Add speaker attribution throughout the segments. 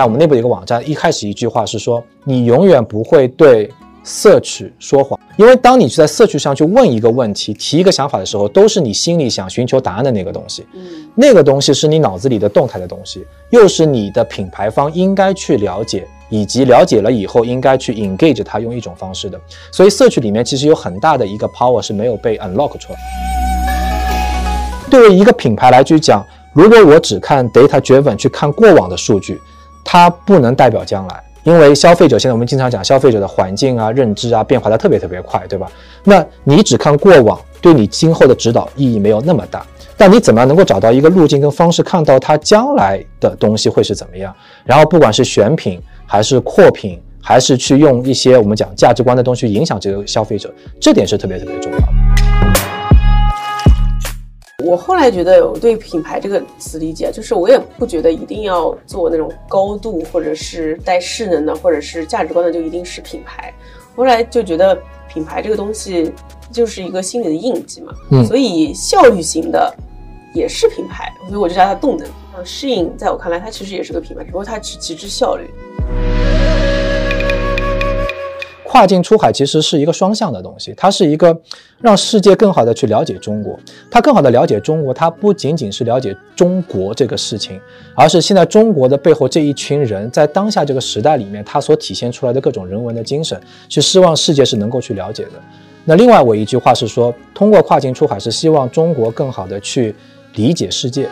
Speaker 1: 在我们内部的一个网站，一开始一句话是说，你永远不会对 search 说谎，因为当你去在 search 上去问一个问题、提一个想法的时候，都是你心里想寻求答案的那个东西。
Speaker 2: 嗯
Speaker 1: 那个东西是你脑子里的动态的东西，又是你的品牌方应该去了解，以及了解了以后应该去 engage 它用一种方式的。所以 search 里面其实有很大的一个 power 是没有被 unlock 出来。对于一个品牌来去讲，如果我只看 data driven 去看过往的数据，它不能代表将来。因为消费者现在我们经常讲消费者的环境啊、认知啊变化的特别特别快，对吧？那你只看过往，对你今后的指导意义没有那么大。但你怎么样能够找到一个路径跟方式，看到它将来的东西会是怎么样？然后不管是选品还是扩品，还是去用一些我们讲价值观的东西影响这个消费者，这点是特别特别重要的。
Speaker 2: 我后来觉得，我对品牌这个词理解，就是我也不觉得一定要做那种高度或者是带势能的，或者是价值观的就一定是品牌。后来就觉得品牌这个东西就是一个心理的印记嘛，
Speaker 1: 嗯
Speaker 2: 所以效率型的也是品牌，所以我就叫它动能。像适应，在我看来，它其实也是个品牌，只不过它只极致效率。
Speaker 1: 跨境出海其实是一个双向的东西，它是一个让世界更好的去了解中国。它更好的了解中国，它不仅仅是了解中国这个事情，而是现在中国的背后这一群人在当下这个时代里面，他所体现出来的各种人文的精神，是希望世界是能够去了解的。那另外我一句话是说，通过跨境出海是希望中国更好的去理解世界。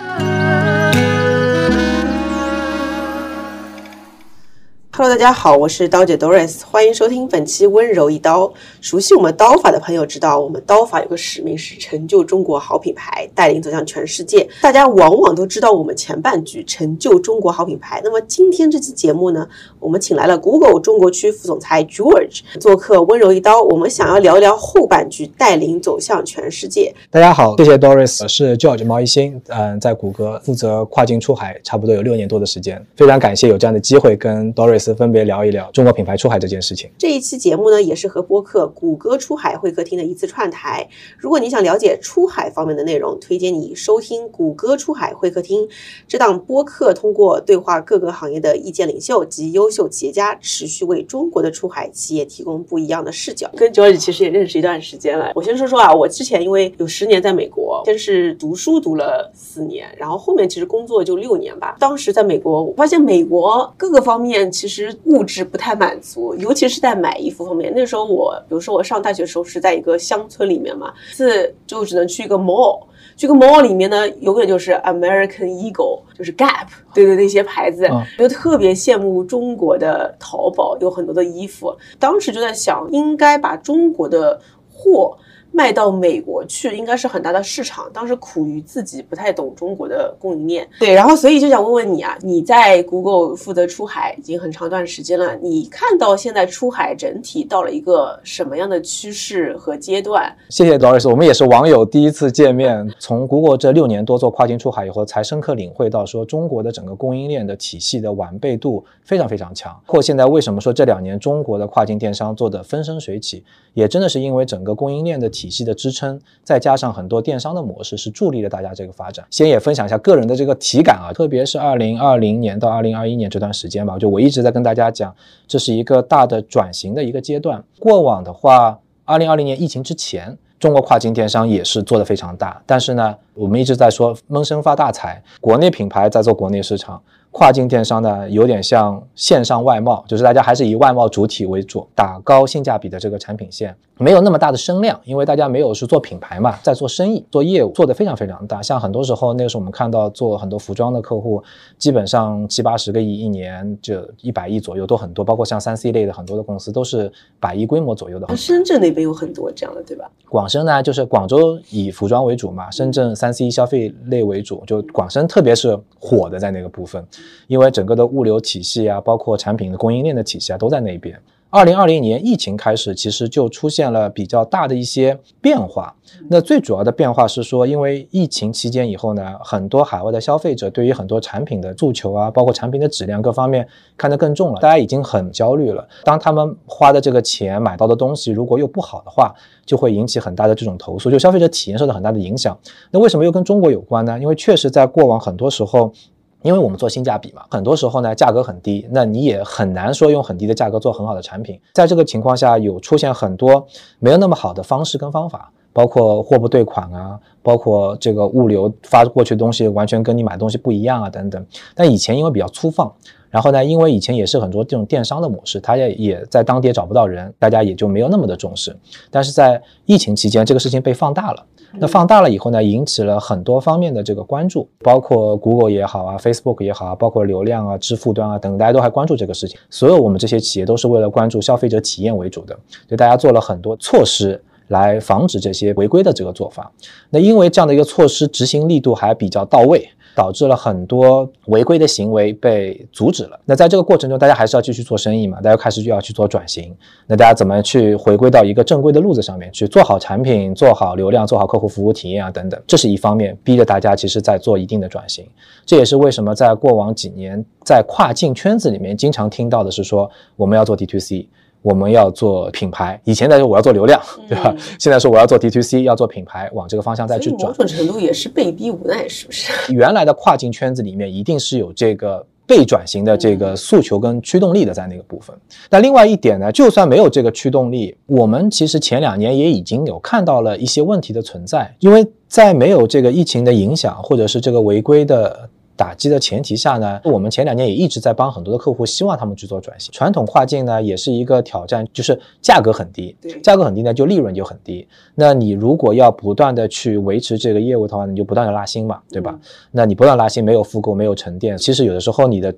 Speaker 2: Hello，大家好，我是刀姐 Doris，欢迎收听本期温柔一刀。熟悉我们刀法的朋友知道，我们刀法有个使命是成就中国好品牌，带领走向全世界。大家往往都知道我们前半句成就中国好品牌。那么今天这期节目呢，我们请来了 Google 中国区副总裁 George 做客温柔一刀，我们想要聊一聊后半句带领走向全世界。
Speaker 1: 大家好，谢谢 Doris，我是 George 毛一新，嗯，在谷歌负责跨境出海，差不多有六年多的时间，非常感谢有这样的机会跟 Doris 分别聊一聊中国品牌出海这件事情。
Speaker 2: 这一期节目呢，也是和播客谷歌出海会客厅的一次串台。如果你想了解出海方面的内容，推荐你收听谷歌出海会客厅这档播客，通过对话各个行业的意见领袖及优秀企业家，持续为中国的出海企业提供不一样的视角。跟 George 其实也认识一段时间了。我先说说啊，我之前因为有十年在美国，先是读书读了四年，然后后面其实工作就六年吧。当时在美国，我发现美国各个方面其实物质不太满足，尤其是在买衣服方面。那时候我，比如说我上大学的时候是在一个乡村里面嘛，是就只能去一个 mall。这个 mall 里面呢，永远就是 American Eagle，就是 Gap，对对，那些牌子，
Speaker 1: 嗯
Speaker 2: 就特别羡慕中国的淘宝有很多的衣服。当时就在想，应该把中国的货卖到美国去，应该是很大的市场。当时苦于自己不太懂中国的供应链，对，然后所以就想问问你啊，你在 Google 负责出海已经很长一段时间了，你看到现在出海整体到了一个什么样的趋势和阶段？
Speaker 1: 谢谢 Doris，我们也是网友第一次见面。从 Google 这六年多做跨境出海以后，才深刻领会到说中国的整个供应链的体系的完备度非常非常强。或现在为什么说这两年中国的跨境电商做的风生水起，也真的是因为整个供应链的体系的支撑，再加上很多电商的模式，是助力了大家这个发展。先也分享一下个人的这个体感啊，特别是二零二零年到二零二一年这段时间吧，就我一直在跟大家讲，这是一个大的转型的一个阶段。过往的话，二零二零年疫情之前，中国跨境电商也是做得非常大，但是呢，我们一直在说闷声发大财，国内品牌在做国内市场，跨境电商呢有点像线上外贸，就是大家还是以外贸主体为主，打高性价比的这个产品线，没有那么大的声量，因为大家没有是做品牌嘛，在做生意、做业务，做得非常非常大。像很多时候那个时候我们看到做很多服装的客户，基本上七八十个亿一年，就一百亿左右都很多，包括像三 C 类的很多的公司都是百亿规模左右的。
Speaker 2: 深圳那边有很多这样的，对吧？
Speaker 1: 广深呢，就是广州以服装为主嘛，深圳三 C 消费类为主，就广深特别是火的在那个部分，因为整个的物流体系啊，包括产品的供应链的体系啊，都在那边。二零二零年疫情开始，其实就出现了比较大的一些变化。那最主要的变化是说，因为疫情期间以后呢，很多海外的消费者对于很多产品的诉求啊，包括产品的质量各方面看得更重了，大家已经很焦虑了。当他们花的这个钱买到的东西如果又不好的话，就会引起很大的这种投诉，就消费者体验受到很大的影响。那为什么又跟中国有关呢？因为确实在过往很多时候。因为我们做性价比嘛，很多时候呢价格很低，那你也很难说用很低的价格做很好的产品。在这个情况下，有出现很多没有那么好的方式跟方法，包括货不对款啊，包括这个物流发过去的东西完全跟你买东西不一样啊等等。但以前因为比较粗放，然后呢，因为以前也是很多这种电商的模式，他也也在当地也找不到人，大家也就没有那么的重视。但是在疫情期间，这个事情被放大了。那放大了以后呢，引起了很多方面的这个关注，包括 Google 也好啊，Facebook 也好啊，包括流量啊、支付端啊等，大家都还关注这个事情。所有我们这些企业都是为了关注消费者体验为主的，所以大家做了很多措施来防止这些违规的这个做法。那因为这样的一个措施执行力度还比较到位。导致了很多违规的行为被阻止了。那在这个过程中，大家还是要继续做生意嘛？大家开始就要去做转型。那大家怎么去回归到一个正规的路子上面去做好产品、做好流量、做好客户服务体验啊等等？这是一方面，逼着大家其实在做一定的转型。这也是为什么在过往几年在跨境圈子里面经常听到的是说我们要做 D to C。我们要做品牌，以前在说我要做流量，对吧？现在说我要做 D to C，要做品牌，往这个方向再去转。
Speaker 2: 某种程度也是被逼无奈，是不是？
Speaker 1: 原来的跨境圈子里面一定是有这个被转型的这个诉求跟驱动力的，在那个部分。那另外一点呢，就算没有这个驱动力，我们其实前两年也已经有看到了一些问题的存在，因为在没有这个疫情的影响，或者是这个违规的。打击的前提下呢，我们前两年也一直在帮很多的客户，希望他们去做转型。传统跨境呢，也是一个挑战，就是价格很低，价格很低呢，就利润就很低。那你如果要不断的去维持这个业务的话，你就不断的拉新嘛，对吧？那你不断拉新，没有复购，没有沉淀，其实有的时候你的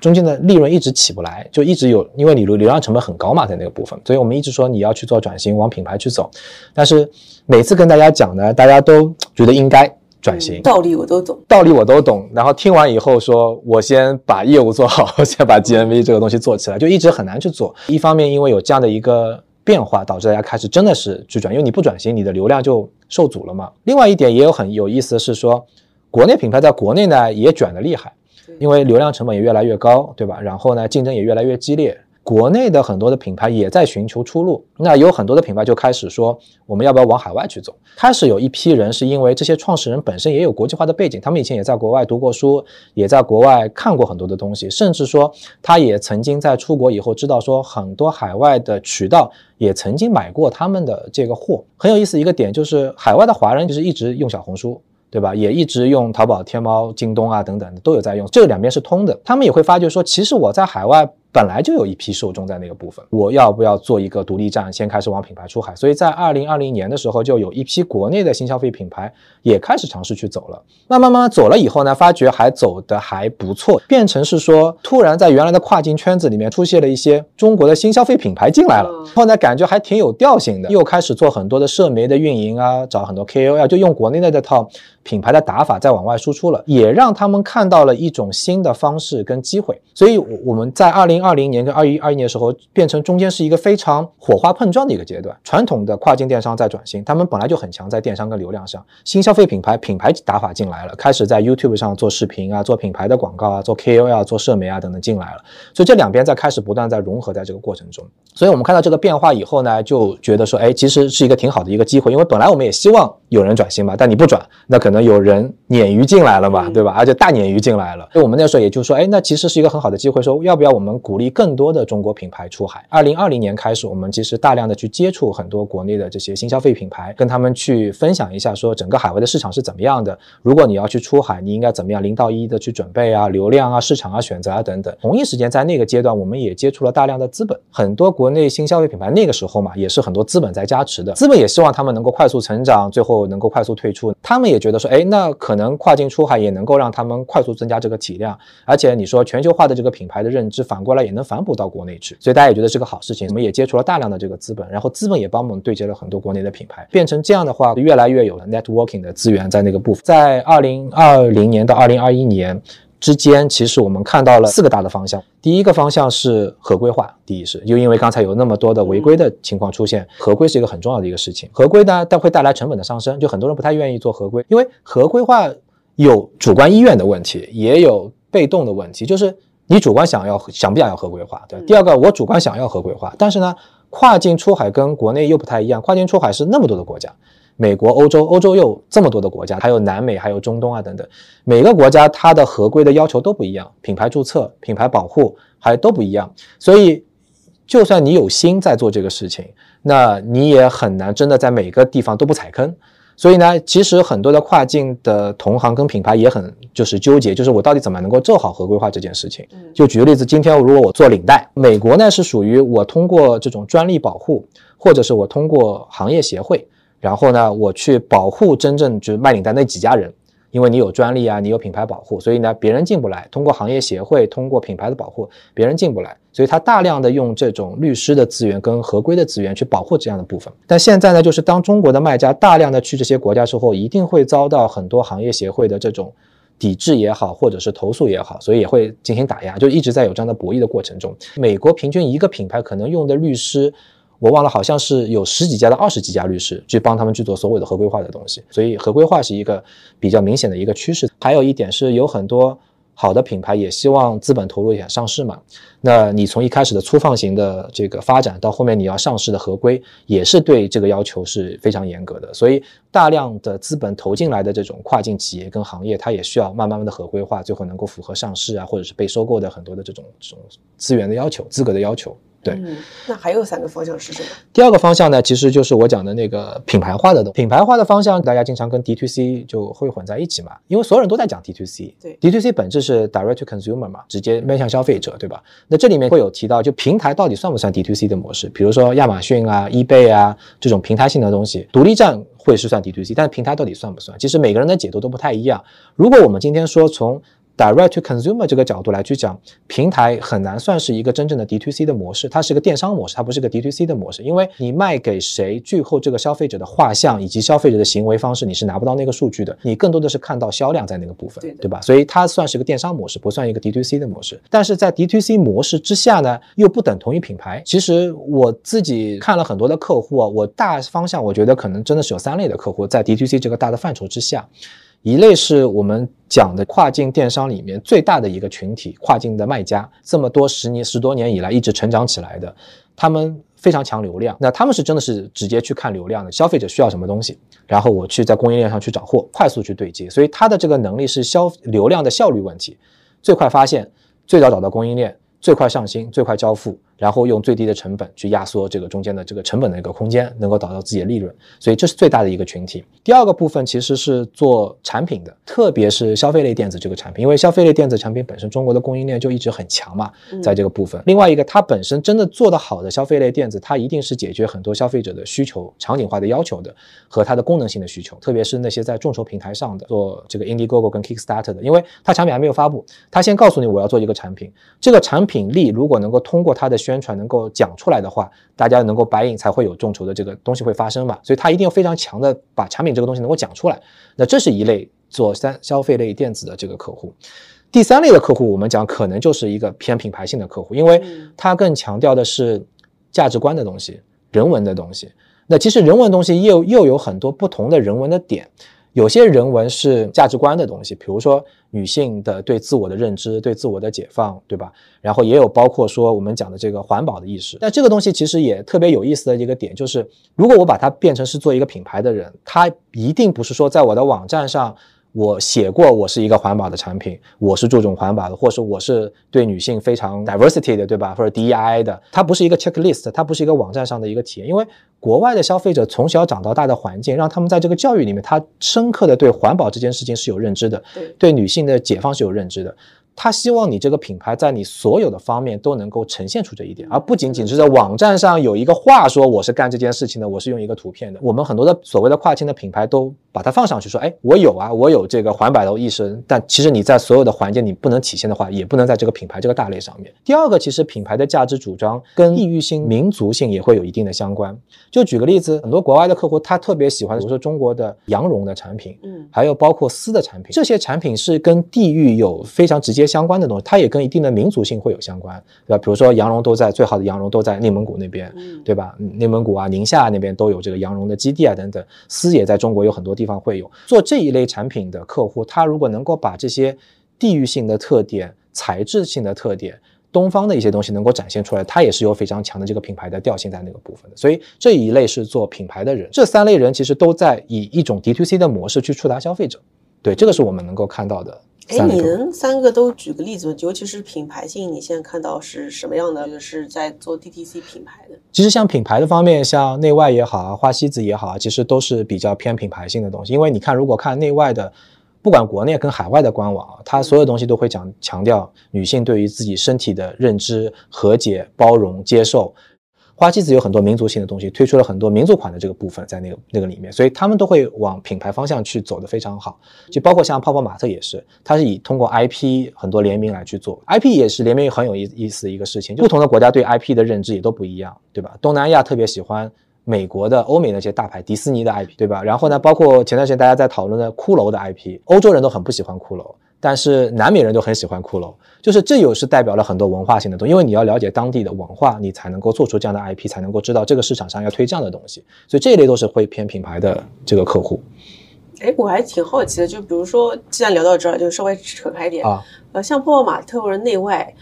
Speaker 1: 中间的利润一直起不来，就一直有，因为你流流量成本很高嘛，在那个部分。所以我们一直说你要去做转型，往品牌去走。但是每次跟大家讲呢，大家都觉得应该。转型
Speaker 2: 道理我都懂，
Speaker 1: 道理我都懂。然后听完以后，说我先把业务做好，先把 GMV 这个东西做起来，就一直很难去做。一方面，因为有这样的一个变化，导致大家开始真的是去转，因为你不转型，你的流量就受阻了嘛。另外一点也有很有意思的是说，国内品牌在国内呢也卷的厉害，因为流量成本也越来越高，对吧？然后呢，竞争也越来越激烈。国内的很多的品牌也在寻求出路，那有很多的品牌就开始说，我们要不要往海外去走？开始有一批人是因为这些创始人本身也有国际化的背景，他们以前也在国外读过书，也在国外看过很多的东西，甚至说他也曾经在出国以后知道说很多海外的渠道也曾经买过他们的这个货。很有意思一个点就是海外的华人就是一直用小红书。对吧？也一直用淘宝、天猫、京东啊等等都有在用，这两边是通的。他们也会发觉说，其实我在海外本来就有一批受众在那个部分，我要不要做一个独立站，先开始往品牌出海？所以在二零二零年的时候，就有一批国内的新消费品牌也开始尝试去走了。慢慢慢慢走了以后呢，发觉还走的还不错，变成是说，突然在原来的跨境圈子里面出现了一些中国的新消费品牌进来了，然后呢感觉还挺有调性的，又开始做很多的社媒的运营啊，找很多 KOL，就用国内的这套。品牌的打法在往外输出了，也让他们看到了一种新的方式跟机会。所以我们在二零二零年跟二一二一年的时候，变成中间是一个非常火花碰撞的一个阶段。传统的跨境电商在转型，他们本来就很强在电商跟流量上。新消费品牌品牌打法进来了，开始在 YouTube 上做视频啊，做品牌的广告啊，做 KOL、做社媒啊等等进来了。所以这两边在开始不断在融合在这个过程中。所以我们看到这个变化以后呢，就觉得说，哎，其实是一个挺好的一个机会。因为本来我们也希望有人转型嘛，但你不转，那可能有人鲶鱼进来了嘛，对吧？而且大鲶鱼进来了。所以我们那时候也就说，哎，那其实是一个很好的机会，说要不要我们鼓励更多的中国品牌出海？二零二零年开始，我们其实大量的去接触很多国内的这些新消费品牌，跟他们去分享一下，说整个海外的市场是怎么样的。如果你要去出海，你应该怎么样零到一的去准备啊，流量啊，市场啊，选择啊等等。同一时间在那个阶段，我们也接触了大量的资本，很多国内新消费品牌。那个时候嘛，也是很多资本在加持的，资本也希望他们能够快速成长，最后能够快速退出。他们也觉得说，哎，那可能跨境出海也能够让他们快速增加这个体量，而且你说全球化的这个品牌的认知，反过来也能反哺到国内去，所以大家也觉得是个好事情。我们也接触了大量的这个资本，然后资本也帮我们对接了很多国内的品牌，变成这样的话，越来越有了 networking 的资源在那个部分。在二零二零年到二零二一年。之间其实我们看到了四个大的方向。第一个方向是合规化，第一是就因为刚才有那么多的违规的情况出现，合规是一个很重要的一个事情。合规呢，但会带来成本的上升，就很多人不太愿意做合规，因为合规化有主观意愿的问题，也有被动的问题，就是你主观想要想不想要合规化，对。第二个，我主观想要合规化，但是呢，跨境出海跟国内又不太一样，跨境出海是那么多的国家。美国、欧洲，欧洲又这么多的国家，还有南美，还有中东啊等等，每个国家它的合规的要求都不一样，品牌注册、品牌保护还都不一样，所以就算你有心在做这个事情，那你也很难真的在每个地方都不踩坑。所以呢，其实很多的跨境的同行跟品牌也很就是纠结，就是我到底怎么能够做好合规化这件事情。就举个例子，今天如果我做领带，美国呢是属于我通过这种专利保护，或者是我通过行业协会，然后呢我去保护真正就是卖领带那几家人。因为你有专利啊，你有品牌保护，所以呢，别人进不来。通过行业协会，通过品牌的保护，别人进不来。所以他大量的用这种律师的资源跟合规的资源去保护这样的部分。但现在呢，就是当中国的卖家大量的去这些国家之后，一定会遭到很多行业协会的这种抵制也好，或者是投诉也好，所以也会进行打压，就一直在有这样的博弈的过程中。美国平均一个品牌可能用的律师。我忘了，好像是有十几家到二十几家律师去帮他们去做所谓的合规化的东西，所以合规化是一个比较明显的一个趋势。还有一点是有很多好的品牌也希望资本投入一下上市嘛。那你从一开始的粗放型的这个发展到后面你要上市的合规，也是对这个要求是非常严格的。所以大量的资本投进来的这种跨境企业跟行业，它也需要慢慢慢的合规化，最后能够符合上市啊，或者是被收购的很多的这种这种资源的要求、资格的要求。对，
Speaker 2: 那还有三个方向是什么？
Speaker 1: 第二个方向呢，其实就是我讲的那个品牌化的东品牌化的方向，大家经常跟 D to C 就会混在一起嘛，因为所有人都在讲 D to C。
Speaker 2: 对
Speaker 1: ，D to C 本质是 Direct to Consumer 嘛，直接面向消费者，对吧？那这里面会有提到，就平台到底算不算 D to C 的模式？比如说亚马逊啊、eBay 啊这种平台性的东西，独立站会是算 D to C，但是平台到底算不算？其实每个人的解读都不太一样。如果我们今天说从 Direct to consumer 这个角度来去讲，平台很难算是一个真正的 D to C 的模式，它是个电商模式，它不是个 D to C 的模式，因为你卖给谁，最后这个消费者的画像以及消费者的行为方式，你是拿不到那个数据的，你更多的是看到销量在那个部分，
Speaker 2: 对
Speaker 1: 对吧？所以它算是个电商模式，不算一个 D to C 的模式。但是在 D to C 模式之下呢，又不等同于品牌。其实我自己看了很多的客户啊，我大方向我觉得可能真的是有三类的客户在 D to C 这个大的范畴之下。一类是我们讲的跨境电商里面最大的一个群体，跨境的卖家，这么多十年十多年以来一直成长起来的，他们非常强流量，那他们是真的是直接去看流量的，消费者需要什么东西，然后我去在供应链上去找货，快速去对接，所以他的这个能力是消流量的效率问题，最快发现，最早找到供应链，最快上新，最快交付。然后用最低的成本去压缩这个中间的这个成本的一个空间，能够导到自己的利润，所以这是最大的一个群体。第二个部分其实是做产品的，特别是消费类电子这个产品，因为消费类电子产品本身中国的供应链就一直很强嘛，在这个部分。另外一个，它本身真的做得好的消费类电子，它一定是解决很多消费者的需求、场景化的要求的和它的功能性的需求，特别是那些在众筹平台上的做这个 Indiegogo 跟 Kickstarter 的，因为它产品还没有发布，它先告诉你我要做一个产品，这个产品力如果能够通过它的宣传能够讲。出来的话，大家能够白银才会有众筹的这个东西会发生嘛？所以他一定要非常强的把产品这个东西能够讲出来。那这是一类做三消费类电子的这个客户。第三类的客户，我们讲可能就是一个偏品牌性的客户，因为他更强调的是价值观的东西、人文的东西。那其实人文东西又又有很多不同的人文的点。有些人文是价值观的东西，比如说女性的对自我的认知、对自我的解放，对吧？然后也有包括说我们讲的这个环保的意识。那这个东西其实也特别有意思的一个点，就是如果我把它变成是做一个品牌的人，他一定不是说在我的网站上。我写过，我是一个环保的产品，我是注重环保的，或者说我是对女性非常 diversity 的，对吧？或者 DEI 的，它不是一个 checklist，它不是一个网站上的一个体验，因为国外的消费者从小长到大的环境，让他们在这个教育里面，他深刻的对环保这件事情是有认知的，对女性的解放是有认知的。他希望你这个品牌在你所有的方面都能够呈现出这一点，而不仅仅是在网站上有一个话说我是干这件事情的，我是用一个图片的。我们很多的所谓的跨境的品牌都把它放上去，说，哎，我有啊，我有这个环保的意识。但其实你在所有的环节你不能体现的话，也不能在这个品牌这个大类上面。第二个，其实品牌的价值主张跟地域性、民族性也会有一定的相关。就举个例子，很多国外的客户他特别喜欢，比如说中国的羊绒的产品，嗯，还有包括丝的产品，这些产品是跟地域有非常直接。相关的东西，它也跟一定的民族性会有相关，对吧？比如说羊绒都在最好的羊绒都在内蒙古那边，对吧？内蒙古啊、宁夏那边都有这个羊绒的基地啊等等。丝也在中国有很多地方会有。做这一类产品的客户，他如果能够把这些地域性的特点、材质性的特点。东方的一些东西能够展现出来，它也是有非常强的这个品牌的调性在那个部分的。所以这一类是做品牌的人，这三类人其实都在以一种 D to C 的模式去触达消费者。对，这个是我们能够看到的。
Speaker 2: 哎，你能三个都举个例子吗？尤其是品牌性，你现在看到是什么样的？就是在做 DTC 品牌的。
Speaker 1: 其实像品牌的方面，像内外也好啊，花西子也好啊，其实都是比较偏品牌性的东西。因为你看，如果看内外的，不管国内跟海外的官网啊，它所有东西都会讲强调女性对于自己身体的认知、和解、包容、接受。花西子有很多民族性的东西，推出了很多民族款的这个部分在那个那个里面，所以他们都会往品牌方向去走的非常好。就包括像泡泡玛特也是，它是以通过 IP 很多联名来去做，IP 也是联名很有意意思的一个事情。就不同的国家对 IP 的认知也都不一样，对吧？东南亚特别喜欢美国的、欧美那些大牌，迪士尼的 IP，对吧？然后呢，包括前段时间大家在讨论的骷髅的 IP，欧洲人都很不喜欢骷髅。但是南美人都很喜欢骷髅，就是这有是代表了很多文化性的东西，因为你要了解当地的文化，你才能够做出这样的 IP，才能够知道这个市场上要推这样的东西，所以这一类都是会偏品牌的这个客户。
Speaker 2: 哎，我还挺好奇的，就比如说，既然聊到这儿，就稍微扯开一点
Speaker 1: 啊，
Speaker 2: 呃，像泡泡玛特或者内外，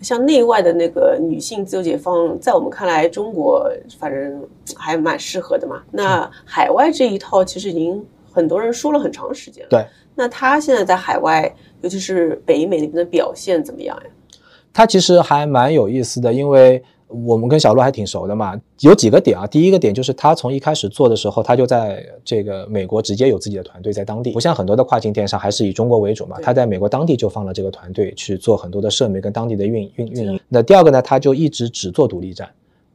Speaker 2: 像内外的那个女性自由解放，在我们看来，中国反正还蛮适合的嘛。那海外这一套其实已经很多人说了很长时间了。
Speaker 1: 对，
Speaker 2: 那他现在在海外。尤其是北美那边的表现怎么样呀？
Speaker 1: 他其实还蛮有意思的，因为我们跟小鹿还挺熟的嘛。有几个点啊，第一个点就是他从一开始做的时候，他就在这个美国直接有自己的团队在当地，不像很多的跨境电商还是以中国为主嘛。他在美国当地就放了这个团队去做很多的社媒跟当地的运运运营。那第二个呢，他就一直只做独立站。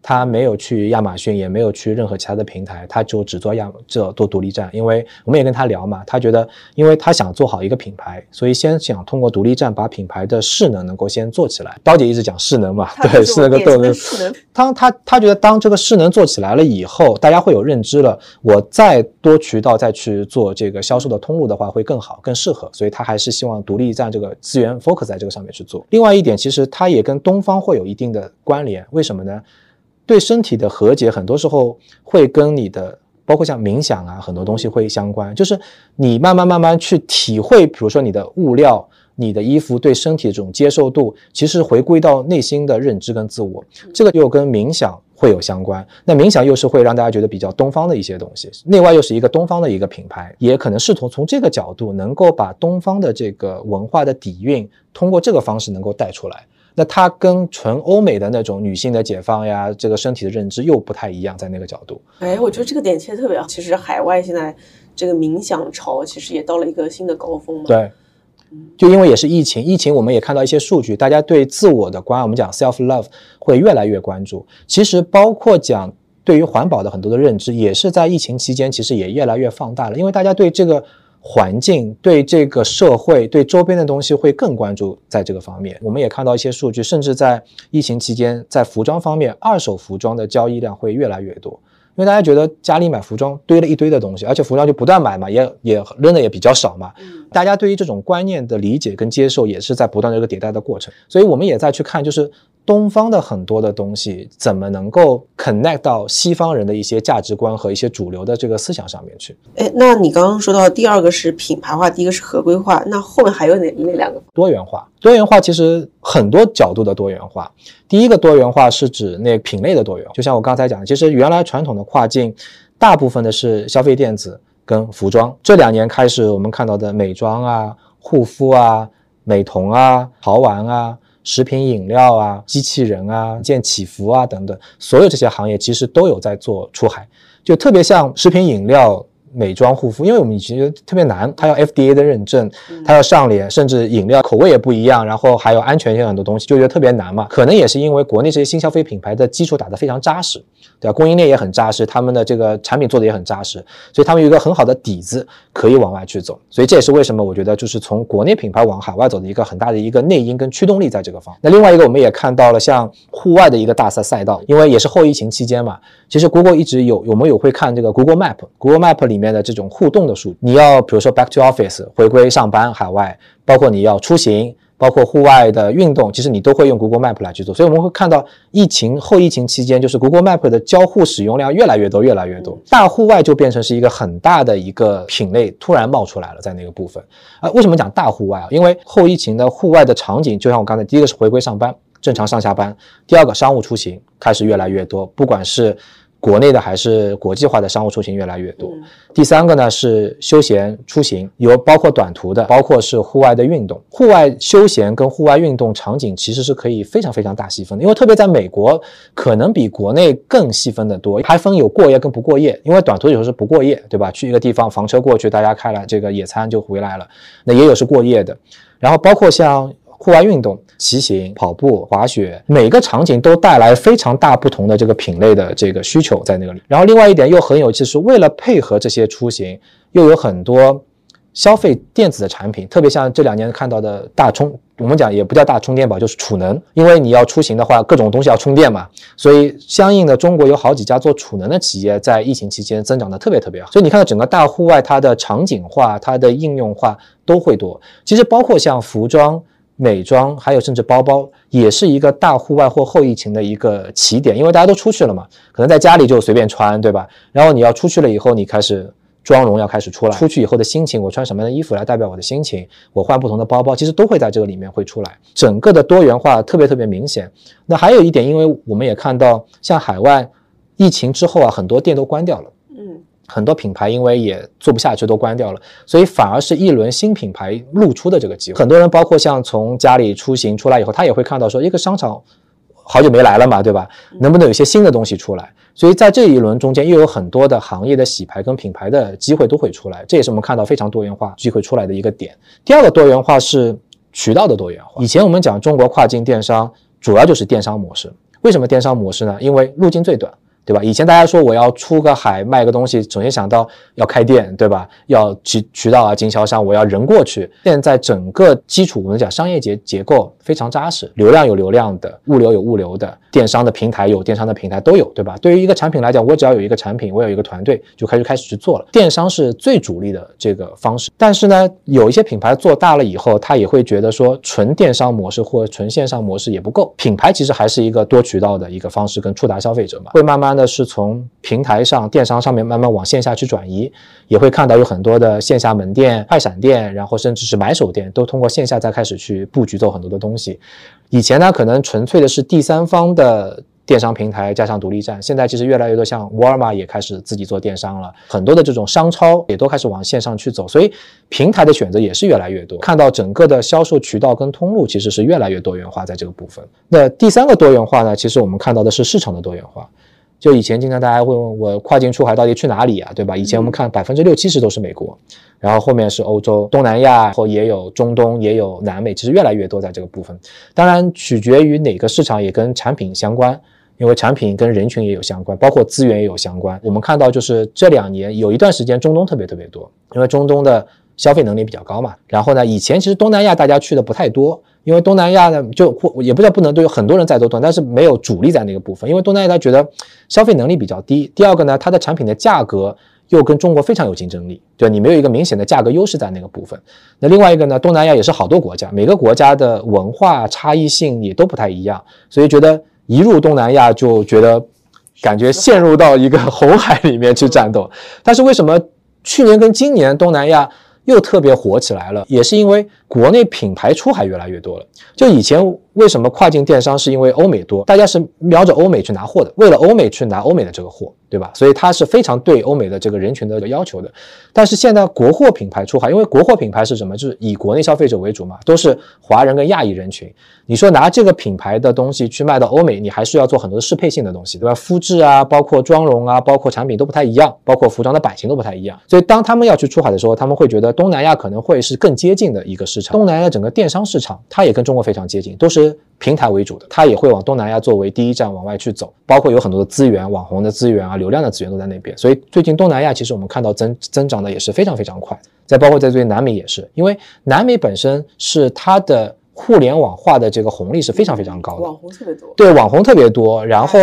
Speaker 1: 他没有去亚马逊，也没有去任何其他的平台，他就只做亚这做独立站。因为我们也跟他聊嘛，他觉得，因为他想做好一个品牌，所以先想通过独立站把品牌的势能能够先做起来。刀姐一直讲势能嘛，对，
Speaker 2: 势
Speaker 1: 能跟动能。当他他觉得当这个势能做起来了以后，大家会有认知了，我再多渠道再去做这个销售的通路的话会更好更适合，所以他还是希望独立站这个资源 focus 在这个上面去做。另外一点，其实它也跟东方会有一定的关联，为什么呢？对身体的和解，很多时候会跟你的，包括像冥想啊，很多东西会相关。就是你慢慢慢慢去体会，比如说你的物料、你的衣服对身体的这种接受度，其实回归到内心的认知跟自我，这个又跟冥想会有相关。那冥想又是会让大家觉得比较东方的一些东西，内外又是一个东方的一个品牌，也可能试图从这个角度能够把东方的这个文化的底蕴，通过这个方式能够带出来。那它跟纯欧美的那种女性的解放呀，这个身体的认知又不太一样，在那个角度。
Speaker 2: 哎，我觉得这个点切的特别好。其实海外现在这个冥想潮，其实也到了一个新的高峰嘛。
Speaker 1: 对，就因为也是疫情，疫情我们也看到一些数据，大家对自我的关爱，我们讲 self love 会越来越关注。其实包括讲对于环保的很多的认知，也是在疫情期间，其实也越来越放大了，因为大家对这个。环境对这个社会对周边的东西会更关注，在这个方面，我们也看到一些数据，甚至在疫情期间，在服装方面，二手服装的交易量会越来越多，因为大家觉得家里买服装堆了一堆的东西，而且服装就不断买嘛，也也扔的也比较少嘛，大家对于这种观念的理解跟接受也是在不断的一个迭代的过程，所以我们也在去看，就是。东方的很多的东西怎么能够 connect 到西方人的一些价值观和一些主流的这个思想上面去？
Speaker 2: 哎，那你刚刚说到第二个是品牌化，第一个是合规化，那后面还有哪哪两个？
Speaker 1: 多元化，多元化其实很多角度的多元化。第一个多元化是指那品类的多元，就像我刚才讲的，其实原来传统的跨境，大部分的是消费电子跟服装，这两年开始我们看到的美妆啊、护肤啊、美瞳啊、潮玩啊。食品饮料啊，机器人啊，建起伏啊等等，所有这些行业其实都有在做出海，就特别像食品饮料。美妆护肤，因为我们以前觉得特别难，它要 FDA 的认证，它要上脸，甚至饮料口味也不一样，然后还有安全性很多东西，就觉得特别难嘛。可能也是因为国内这些新消费品牌的基础打得非常扎实，对吧？供应链也很扎实，他们的这个产品做的也很扎实，所以他们有一个很好的底子可以往外去走。所以这也是为什么我觉得就是从国内品牌往海外走的一个很大的一个内因跟驱动力在这个方。那另外一个我们也看到了像户外的一个大赛赛道，因为也是后疫情期间嘛，其实 Google 一直有我们有会看这个 Google Map，Google Map 里面。的这种互动的数据，你要比如说 back to office 回归上班，海外，包括你要出行，包括户外的运动，其实你都会用 Google Map 来去做。所以我们会看到疫情后疫情期间，就是 Google Map 的交互使用量越来越多，越来越多。大户外就变成是一个很大的一个品类，突然冒出来了，在那个部分啊。为什么讲大户外啊？因为后疫情的户外的场景，就像我刚才第一个是回归上班，正常上下班；第二个，商务出行开始越来越多，不管是国内的还是国际化的商务出行越来越多。
Speaker 2: 嗯
Speaker 1: 第三个呢是休闲出行，有包括短途的，包括是户外的运动。户外休闲跟户外运动场景其实是可以非常非常大细分的，因为特别在美国，可能比国内更细分的多，还分有过夜跟不过夜。因为短途有时候是不过夜，对吧？去一个地方房车过去，大家开了这个野餐就回来了。那也有是过夜的，然后包括像户外运动、骑行、跑步、滑雪，每个场景都带来非常大不同的这个品类的这个需求在那个里。然后另外一点又很有趣，是为了配合这些出行，又有很多消费电子的产品，特别像这两年看到的大充，我们讲也不叫大充电宝，就是储能，因为你要出行的话，各种东西要充电嘛，所以相应的中国有好几家做储能的企业在疫情期间增长的特别特别好。所以你看到整个大户外它的场景化、它的应用化都会多。其实包括像服装。美妆还有甚至包包，也是一个大户外或后疫情的一个起点，因为大家都出去了嘛，可能在家里就随便穿，对吧？然后你要出去了以后，你开始妆容要开始出来，出去以后的心情，我穿什么样的衣服来代表我的心情，我换不同的包包，其实都会在这个里面会出来，整个的多元化特别特别明显。那还有一点，因为我们也看到，像海外疫情之后啊，很多店都关掉了。
Speaker 2: 嗯
Speaker 1: 很多品牌因为也做不下去，都关掉了，所以反而是一轮新品牌露出的这个机会。很多人包括像从家里出行出来以后，他也会看到说，一个商场好久没来了嘛，对吧？能不能有一些新的东西出来？所以在这一轮中间，又有很多的行业的洗牌跟品牌的机会都会出来，这也是我们看到非常多元化机会出来的一个点。第二个多元化是渠道的多元化。以前我们讲中国跨境电商，主要就是电商模式。为什么电商模式呢？因为路径最短。对吧？以前大家说我要出个海卖个东西，首先想到要开店，对吧？要渠渠道啊，经销商，我要人过去。现在整个基础我们讲商业结结构非常扎实，流量有流量的，物流有物流的，电商的平台有电商的平台都有，对吧？对于一个产品来讲，我只要有一个产品，我有一个团队，就开始开始去做了。电商是最主力的这个方式，但是呢，有一些品牌做大了以后，他也会觉得说，纯电商模式或纯线上模式也不够，品牌其实还是一个多渠道的一个方式跟触达消费者嘛，会慢慢。的是从平台上、电商上面慢慢往线下去转移，也会看到有很多的线下门店、快闪店，然后甚至是买手店，都通过线下再开始去布局做很多的东西。以前呢，可能纯粹的是第三方的电商平台加上独立站，现在其实越来越多像沃尔玛也开始自己做电商了，很多的这种商超也都开始往线上去走，所以平台的选择也是越来越多。看到整个的销售渠道跟通路其实是越来越多元化在这个部分。那第三个多元化呢，其实我们看到的是市场的多元化。就以前经常大家会问我跨境出海到底去哪里啊，对吧？以前我们看百分之六七十都是美国，然后后面是欧洲、东南亚，后也有中东，也有南美，其实越来越多在这个部分。当然取决于哪个市场，也跟产品相关，因为产品跟人群也有相关，包括资源也有相关。我们看到就是这两年有一段时间中东特别特别多，因为中东的消费能力比较高嘛。然后呢，以前其实东南亚大家去的不太多。因为东南亚呢，就或也不叫不能，都有很多人在做东，但是没有主力在那个部分。因为东南亚他觉得消费能力比较低，第二个呢，它的产品的价格又跟中国非常有竞争力，对你没有一个明显的价格优势在那个部分。那另外一个呢，东南亚也是好多国家，每个国家的文化差异性也都不太一样，所以觉得一入东南亚就觉得感觉陷入到一个红海里面去战斗。但是为什么去年跟今年东南亚？又特别火起来了，也是因为国内品牌出海越来越多了。就以前为什么跨境电商是因为欧美多，大家是瞄着欧美去拿货的，为了欧美去拿欧美的这个货，对吧？所以它是非常对欧美的这个人群的要求的。但是现在国货品牌出海，因为国货品牌是什么？就是以国内消费者为主嘛，都是华人跟亚裔人群。你说拿这个品牌的东西去卖到欧美，你还是要做很多适配性的东西，对吧？肤质啊，包括妆容啊，包括产品都不太一样，包括服装的版型都不太一样。所以当他们要去出海的时候，他们会觉得东南亚可能会是更接近的一个东南亚整个电商市场，它也跟中国非常接近，都是平台为主的，它也会往东南亚作为第一站往外去走，包括有很多的资源，网红的资源啊，流量的资源都在那边。所以最近东南亚其实我们看到增增长的也是非常非常快。再包括在最近南美也是，因为南美本身是它的。互联网化的这个红利是非常非常高的，
Speaker 2: 网红特别多，
Speaker 1: 对网红特别多。然后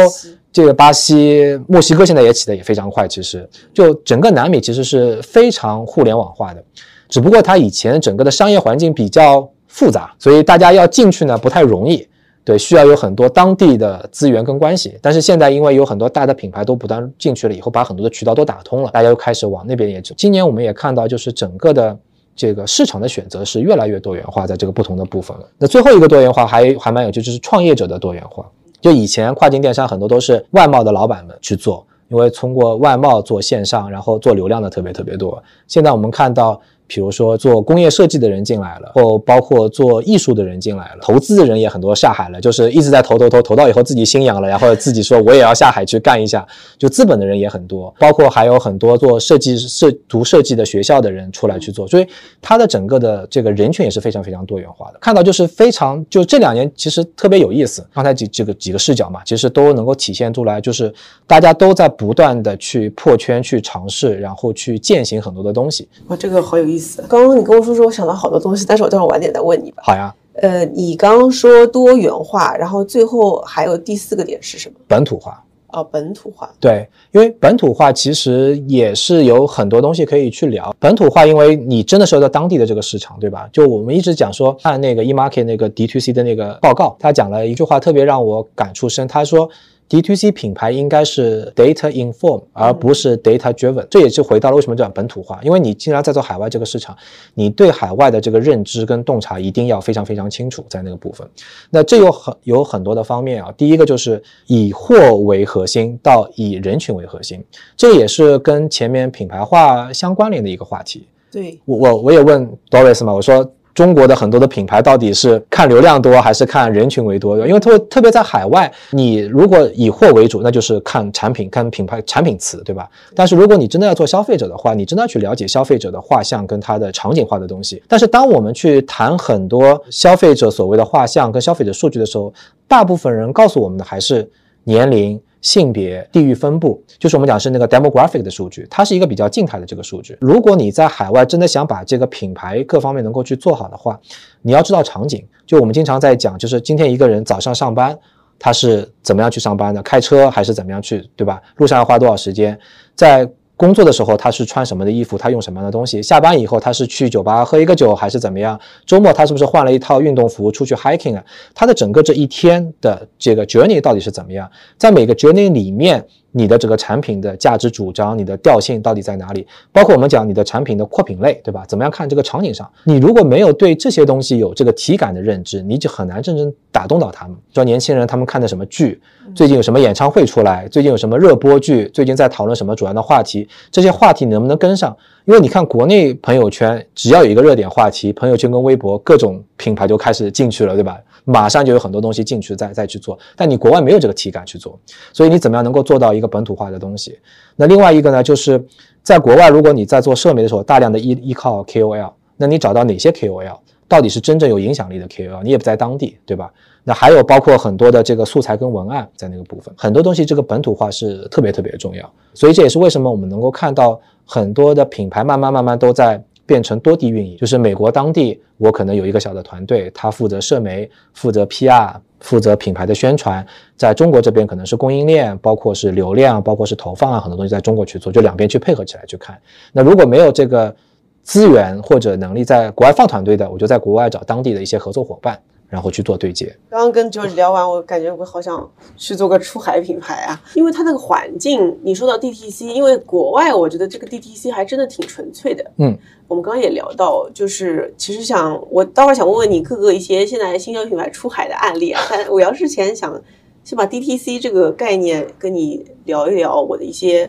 Speaker 1: 这个巴西、墨西哥现在也起的也非常快，其实就整个南美其实是非常互联网化的，只不过它以前整个的商业环境比较复杂，所以大家要进去呢不太容易，对，需要有很多当地的资源跟关系。但是现在因为有很多大的品牌都不断进去了以后，把很多的渠道都打通了，大家又开始往那边也走。今年我们也看到，就是整个的。这个市场的选择是越来越多元化，在这个不同的部分了。那最后一个多元化还还蛮有趣，就是创业者的多元化。就以前跨境电商很多都是外贸的老板们去做，因为通过外贸做线上，然后做流量的特别特别多。现在我们看到。比如说做工业设计的人进来了，或包括做艺术的人进来了，投资的人也很多下海了，就是一直在投投投投到以后自己心痒了，然后自己说我也要下海去干一下，就资本的人也很多，包括还有很多做设计设读设计的学校的人出来去做，所以它的整个的这个人群也是非常非常多元化的。看到就是非常就这两年其实特别有意思，刚才几这个几个视角嘛，其实都能够体现出来，就是大家都在不断的去破圈去尝试，然后去践行很多的东西。
Speaker 2: 哇，这个好有意思。刚刚你跟我说说，我想到好多东西，但是我待会儿晚点再问你吧。
Speaker 1: 好呀。
Speaker 2: 呃，你刚刚说多元化，然后最后还有第四个点是什么？
Speaker 1: 本土化。
Speaker 2: 哦，本土化。
Speaker 1: 对，因为本土化其实也是有很多东西可以去聊。本土化，因为你真的是在当地的这个市场，对吧？就我们一直讲说，看那个 eMarket 那个 D2C 的那个报告，他讲了一句话，特别让我感触深。他说。D2C 品牌应该是 data inform，而不是 data driven。这也是回到了为什么讲本土化，因为你既然在做海外这个市场，你对海外的这个认知跟洞察一定要非常非常清楚，在那个部分。那这有很有很多的方面啊。第一个就是以货为核心，到以人群为核心，这也是跟前面品牌化相关联的一个话题。
Speaker 2: 对
Speaker 1: 我我我也问 Doris 嘛，我说。中国的很多的品牌到底是看流量多还是看人群为多？因为特特别在海外，你如果以货为主，那就是看产品、看品牌、产品词，对吧？但是如果你真的要做消费者的话，你真的要去了解消费者的画像跟他的场景化的东西。但是当我们去谈很多消费者所谓的画像跟消费者数据的时候，大部分人告诉我们的还是年龄。性别、地域分布，就是我们讲是那个 demographic 的数据，它是一个比较静态的这个数据。如果你在海外真的想把这个品牌各方面能够去做好的话，你要知道场景。就我们经常在讲，就是今天一个人早上上班，他是怎么样去上班的？开车还是怎么样去，对吧？路上要花多少时间？在工作的时候他是穿什么的衣服，他用什么样的东西？下班以后他是去酒吧喝一个酒还是怎么样？周末他是不是换了一套运动服出去 hiking 啊？他的整个这一天的这个 journey 到底是怎么样？在每个 journey 里面。你的这个产品的价值主张，你的调性到底在哪里？包括我们讲你的产品的扩品类，对吧？怎么样看这个场景上？你如果没有对这些东西有这个体感的认知，你就很难真正打动到他们。说年轻人他们看的什么剧？最近有什么演唱会出来？最近有什么热播剧？最近在讨论什么主要的话题？这些话题你能不能跟上？因为你看国内朋友圈，只要有一个热点话题，朋友圈跟微博各种品牌就开始进去了，对吧？马上就有很多东西进去，再再去做，但你国外没有这个体感去做，所以你怎么样能够做到一个本土化的东西？那另外一个呢，就是在国外，如果你在做社媒的时候，大量的依依靠 KOL，那你找到哪些 KOL，到底是真正有影响力的 KOL？你也不在当地，对吧？那还有包括很多的这个素材跟文案在那个部分，很多东西这个本土化是特别特别重要，所以这也是为什么我们能够看到很多的品牌慢慢慢慢都在。变成多地运营，就是美国当地，我可能有一个小的团队，他负责社媒，负责 PR，负责品牌的宣传。在中国这边可能是供应链，包括是流量，包括是投放啊，很多东西在中国去做，就两边去配合起来去看。那如果没有这个资源或者能力在国外放团队的，我就在国外找当地的一些合作伙伴。然后去做对接。
Speaker 2: 刚刚跟 George 聊完，我感觉我好想去做个出海品牌啊，因为它那个环境，你说到 DTC，因为国外我觉得这个 DTC 还真的挺纯粹的。
Speaker 1: 嗯，
Speaker 2: 我们刚刚也聊到，就是其实想我待会儿想问问你各个一些现在新销品牌出海的案例啊，但我要之前想先把 DTC 这个概念跟你聊一聊我的一些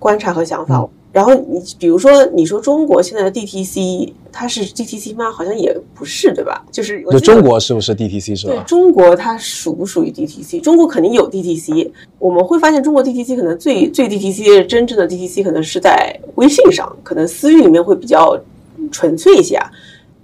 Speaker 2: 观察和想法。然后你比如说，你说中国现在的 DTC，它是 DTC 吗？好像也不是，对吧？就是
Speaker 1: 就中国是不是 DTC 是吧？
Speaker 2: 对，中国它属不属于 DTC？中国肯定有 DTC。我们会发现，中国 DTC 可能最最 DTC 真正的 DTC 可能是在微信上，可能私域里面会比较纯粹一些啊。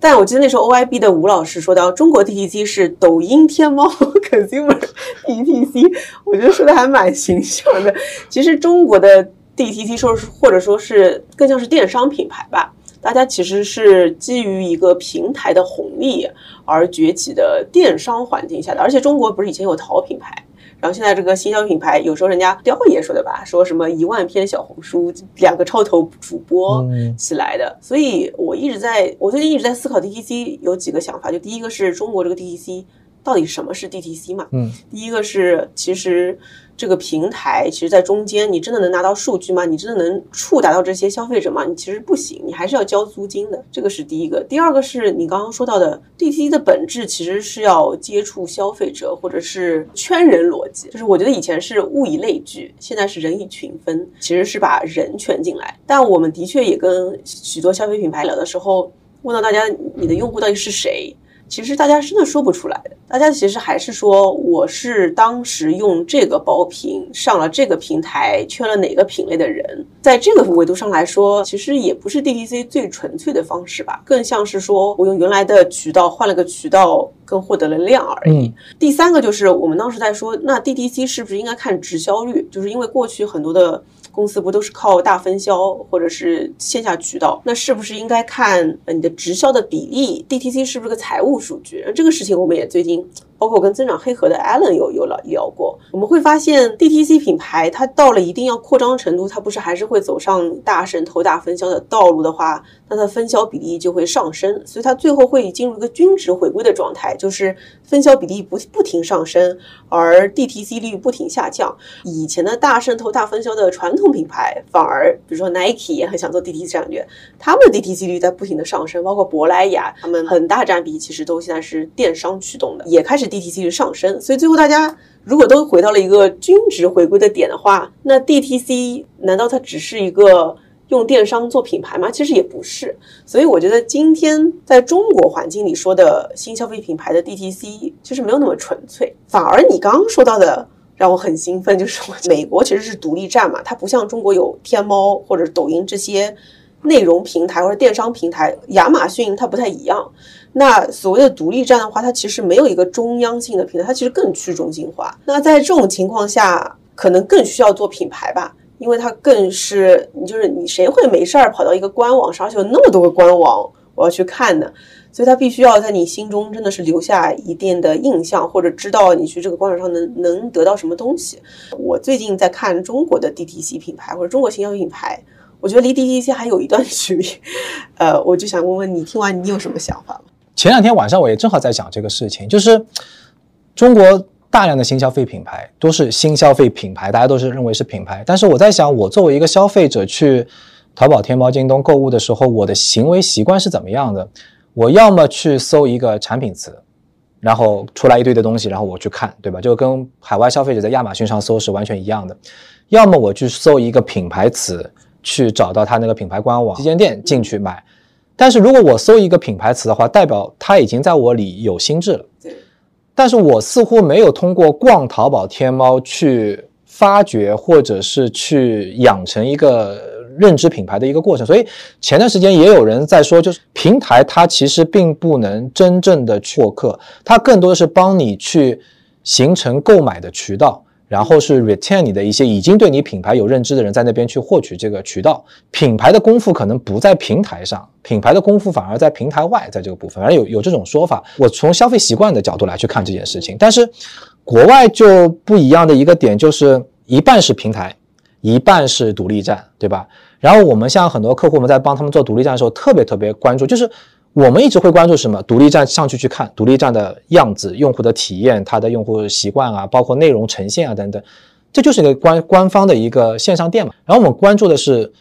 Speaker 2: 但我记得那时候 OIB 的吴老师说到，中国 DTC 是抖音、天猫 consumer DTC，我觉得说的还蛮形象的。其实中国的。DTC 说是或者说是更像是电商品牌吧，大家其实是基于一个平台的红利而崛起的电商环境下的，而且中国不是以前有淘品牌，然后现在这个新销品牌，有时候人家雕爷说的吧，说什么一万篇小红书，两个超头主播起来的，所以我一直在我最近一直在思考 DTC 有几个想法，就第一个是中国这个 DTC 到底什么是 DTC 嘛？
Speaker 1: 嗯，
Speaker 2: 第一个是其实这个平台，其实在中间，你真的能拿到数据吗？你真的能触达到这些消费者吗？你其实不行，你还是要交租金的，这个是第一个。第二个是你刚刚说到的 DTC 的本质，其实是要接触消费者，或者是圈人逻辑。就是我觉得以前是物以类聚，现在是人以群分，其实是把人圈进来。但我们的确也跟许多消费品牌聊的时候，问到大家你的用户到底是谁？其实大家真的说不出来的，大家其实还是说我是当时用这个包品上了这个平台，圈了哪个品类的人，在这个维度上来说，其实也不是 DTC 最纯粹的方式吧，更像是说我用原来的渠道换了个渠道，更获得了量而已。第三个就是我们当时在说，那 DTC 是不是应该看直销率？就是因为过去很多的。公司不都是靠大分销或者是线下渠道？那是不是应该看你的直销的比例？DTC 是不是个财务数据？这个事情我们也最近。包括跟增长黑盒的 Allen 有有聊聊过，我们会发现 DTC 品牌它到了一定要扩张程度，它不是还是会走上大渗透、大分销的道路的话，那它分销比例就会上升，所以它最后会进入一个均值回归的状态，就是分销比例不不停上升，而 DTC 率不停下降。以前的大渗透、大分销的传统品牌，反而比如说 Nike 也很想做 DTC 战略，他们的 DTC 率在不停的上升，包括珀莱雅，他们很大占比其实都现在是电商驱动的，也开始。DTC 上升，所以最后大家如果都回到了一个均值回归的点的话，那 DTC 难道它只是一个用电商做品牌吗？其实也不是。所以我觉得今天在中国环境里说的新消费品牌的 DTC 其实没有那么纯粹，反而你刚刚说到的让我很兴奋，就是美国其实是独立站嘛，它不像中国有天猫或者抖音这些内容平台或者电商平台，亚马逊它不太一样。那所谓的独立站的话，它其实没有一个中央性的平台，它其实更去中心化。那在这种情况下，可能更需要做品牌吧，因为它更是你就是你谁会没事儿跑到一个官网上，而且有那么多个官网我要去看呢？所以它必须要在你心中真的是留下一定的印象，或者知道你去这个官网上能能得到什么东西。我最近在看中国的 DTC 品牌或者中国新消费品牌，我觉得离 DTC 还有一段 距离。呃，我就想问问你，听完你有什么想法吗？
Speaker 1: 前两天晚上我也正好在讲这个事情，就是中国大量的新消费品牌都是新消费品牌，大家都是认为是品牌。但是我在想，我作为一个消费者去淘宝、天猫、京东购物的时候，我的行为习惯是怎么样的？我要么去搜一个产品词，然后出来一堆的东西，然后我去看，对吧？就跟海外消费者在亚马逊上搜是完全一样的。要么我去搜一个品牌词，去找到他那个品牌官网旗舰店进去买。但是如果我搜一个品牌词的话，代表它已经在我里有心智了。但是我似乎没有通过逛淘宝、天猫去发掘，或者是去养成一个认知品牌的一个过程。所以前段时间也有人在说，就是平台它其实并不能真正的获客，它更多的是帮你去形成购买的渠道。然后是 retain 你的一些已经对你品牌有认知的人，在那边去获取这个渠道。品牌的功夫可能不在平台上，品牌的功夫反而在平台外，在这个部分，反正有有这种说法。我从消费习惯的角度来去看这件事情，但是国外就不一样的一个点就是一半是平台，一半是独立站，对吧？然后我们像很多客户，我们在帮他们做独立站的时候，特别特别关注，就是。我们一直会关注什么？独立站上去去看独立站的样子、用户的体验、它的用户习惯啊，包括内容呈现啊等等，这就是一个官官方的一个线上店嘛。然后我们关注的是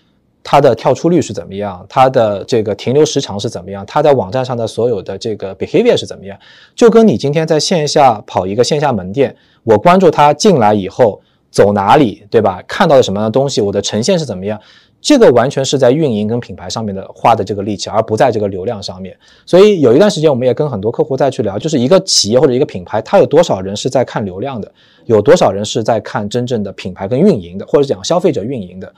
Speaker 1: 它的跳出率是怎么样，它的这个停留时长是怎么样，它在网站上的所有的这个 behavior 是怎么样。就跟你今天在线下跑一个线下门店，我关注他进来以后走哪里，对吧？看到了什么样的东西，我的呈现是怎么样。这个完全是在运营跟品牌上面的花的这个力气，而不在这个流量上面。所以有一段时间，我们也跟很多客户再去聊，就是一个企业或者一个品牌，它有多少人是在看流量的，有多少人是在看真正的品牌跟运营的，或者讲消费者运营的。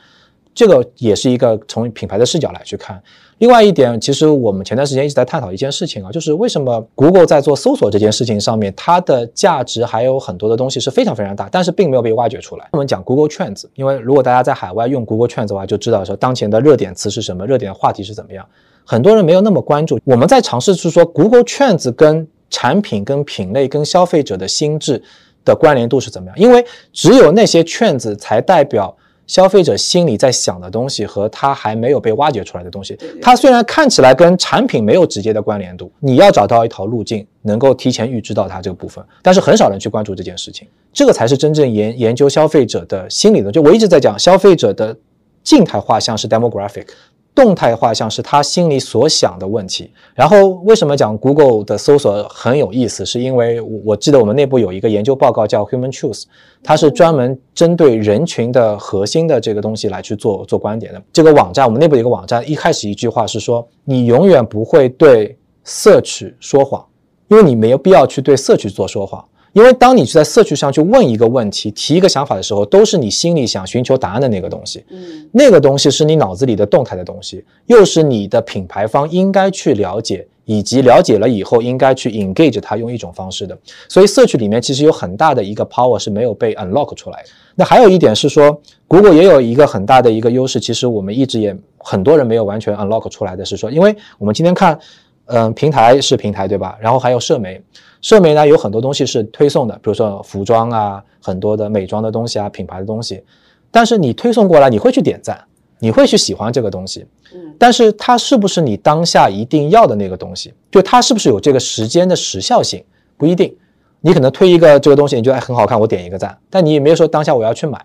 Speaker 1: 这个也是一个从品牌的视角来去看。另外一点，其实我们前段时间一直在探讨一件事情啊，就是为什么 Google 在做搜索这件事情上面，它的价值还有很多的东西是非常非常大，但是并没有被挖掘出来。我们讲 Google Trends，因为如果大家在海外用 Google Trends 的话，就知道说当前的热点词是什么，热点话题是怎么样。很多人没有那么关注。我们在尝试是说 Google Trends 跟产品、跟品类、跟消费者的心智的关联度是怎么样，因为只有那些圈子才代表。消费者心里在想的东西和他还没有被挖掘出来的东西。它虽然看起来跟产品没有直接的关联度，你要找到一条路径，能够提前预知到它这个部分，但是很少人去关注这件事情。这个才是真正研研究消费者的心理的。就我一直在讲，消费者的静态画像是 demographic。动态画像是他心里所想的问题。然后为什么讲 Google 的搜索很有意思？是因为我我记得我们内部有一个研究报告叫 Human Truth，它是专门针对人群的核心的这个东西来去做做观点的。这个网站我们内部有一个网站，一开始一句话是说，你永远不会对 Search 说谎，因为你没有必要去对 Search 做说谎。因为当你去在社区上去问一个问题、提一个想法的时候，都是你心里想寻求答案的那个东西。
Speaker 2: 嗯，
Speaker 1: 那个东西是你脑子里的动态的东西，又是你的品牌方应该去了解，以及了解了以后应该去 engage 它用一种方式的。所以社区里面其实有很大的一个 power 是没有被 unlock 出来的。那还有一点是说，Google 也有一个很大的一个优势，其实我们一直也很多人没有完全 unlock 出来的是说，因为我们今天看，嗯，平台是平台对吧？然后还有社媒。社媒呢有很多东西是推送的，比如说服装啊，很多的美妆的东西啊，品牌的东西。但是你推送过来，你会去点赞，你会去喜欢这个东西。
Speaker 2: 嗯，
Speaker 1: 但是它是不是你当下一定要的那个东西？就它是不是有这个时间的时效性？不一定。你可能推一个这个东西，你觉得哎很好看，我点一个赞，但你也没有说当下我要去买。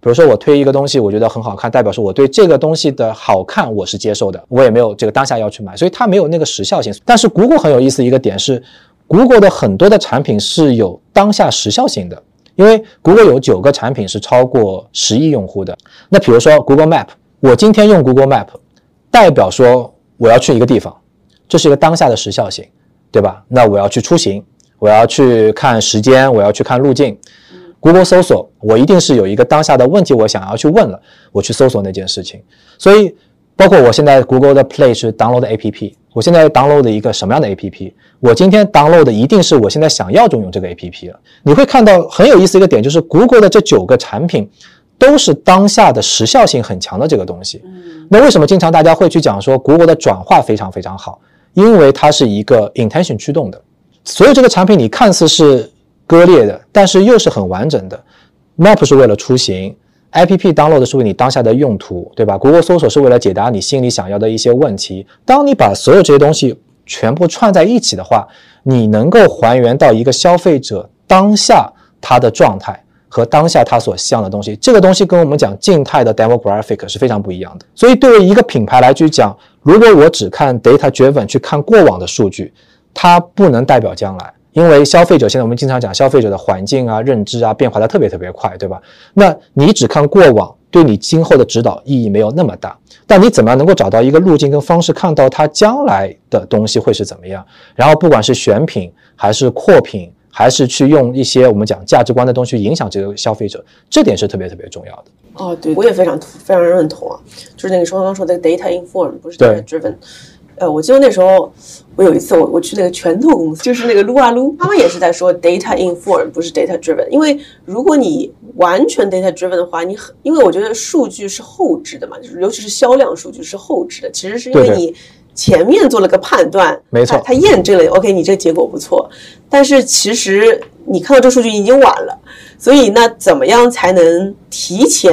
Speaker 1: 比如说我推一个东西，我觉得很好看，代表说我对这个东西的好看我是接受的，我也没有这个当下要去买，所以它没有那个时效性。但是谷歌很有意思一个点是。Google 的很多的产品是有当下时效性的，因为 Google 有九个产品是超过十亿用户的。那比如说 Google Map，我今天用 Google Map，代表说我要去一个地方，这是一个当下的时效性，对吧？那我要去出行，我要去看时间，我要去看路径。Google 搜索，我一定是有一个当下的问题我想要去问了，我去搜索那件事情。所以，包括我现在 Google 的 Play 是 download APP。我现在 download 的一个什么样的 APP？我今天 download 的一定是我现在想要拥有这个 APP 了。你会看到很有意思一个点，就是 Google 的这九个产品都是当下的时效性很强的这个东西。那为什么经常大家会去讲说 Google 的转化非常非常好？因为它是一个 intention 驱动的，所有这个产品你看似是割裂的，但是又是很完整的。Map 是为了出行。A P P download 是为你当下的用途，对吧？Google 搜索是为了解答你心里想要的一些问题。当你把所有这些东西全部串在一起的话，你能够还原到一个消费者当下他的状态和当下他所希望的东西。这个东西跟我们讲静态的 demographic 是非常不一样的。所以，对于一个品牌来去讲，如果我只看 data driven 去看过往的数据，它不能代表将来。因为消费者现在我们经常讲消费者的环境啊、认知啊变化的特别特别快，对吧？那你只看过往，对你今后的指导意义没有那么大。但你怎么样能够找到一个路径跟方式，看到它将来的东西会是怎么样？然后不管是选品还是扩品，还是去用一些我们讲价值观的东西影响这个消费者，这点是特别特别重要的。
Speaker 2: 哦，对，我也非常非常认同啊，就是那个双方说的 data inform 不是 data driven。呃，我记得那时候，我有一次我我去那个拳头公司，就是那个撸啊撸，他们也是在说 data inform 不是 data driven，因为如果你完全 data driven 的话，你很，因为我觉得数据是后置的嘛，就是尤其是销量数据是后置的，其实是因为你前面做了个判断，
Speaker 1: 没错，
Speaker 2: 他验证了 OK，你这个结果不错，但是其实你看到这数据已经晚了，所以那怎么样才能提前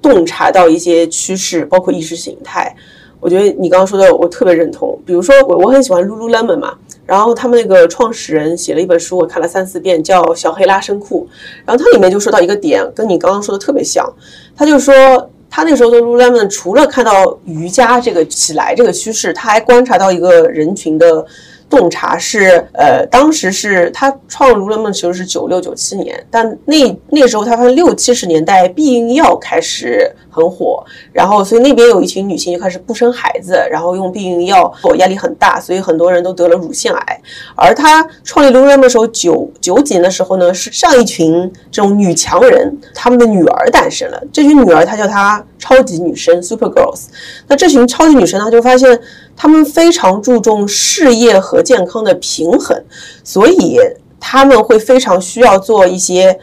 Speaker 2: 洞察到一些趋势，包括意识形态？我觉得你刚刚说的我特别认同，比如说我我很喜欢 Lululemon 嘛，然后他们那个创始人写了一本书，我看了三四遍，叫《小黑拉伸裤》，然后它里面就说到一个点，跟你刚刚说的特别像，他就说他那时候的 Lululemon 除了看到瑜伽这个起来这个趋势，他还观察到一个人群的。洞察是，呃，当时是他创 lululemon 其实是九六九七年，但那那时候他发现六七十年代避孕药开始很火，然后所以那边有一群女性就开始不生孩子，然后用避孕药，我压力很大，所以很多人都得了乳腺癌。而她创立卢伦梦的时候，九九几年的时候呢，是上一群这种女强人，她们的女儿诞生了，这群女儿她叫她超级女生 Super Girls。那这群超级女生呢，就发现。她们非常注重事业和健康的平衡，所以他们会非常需要做一些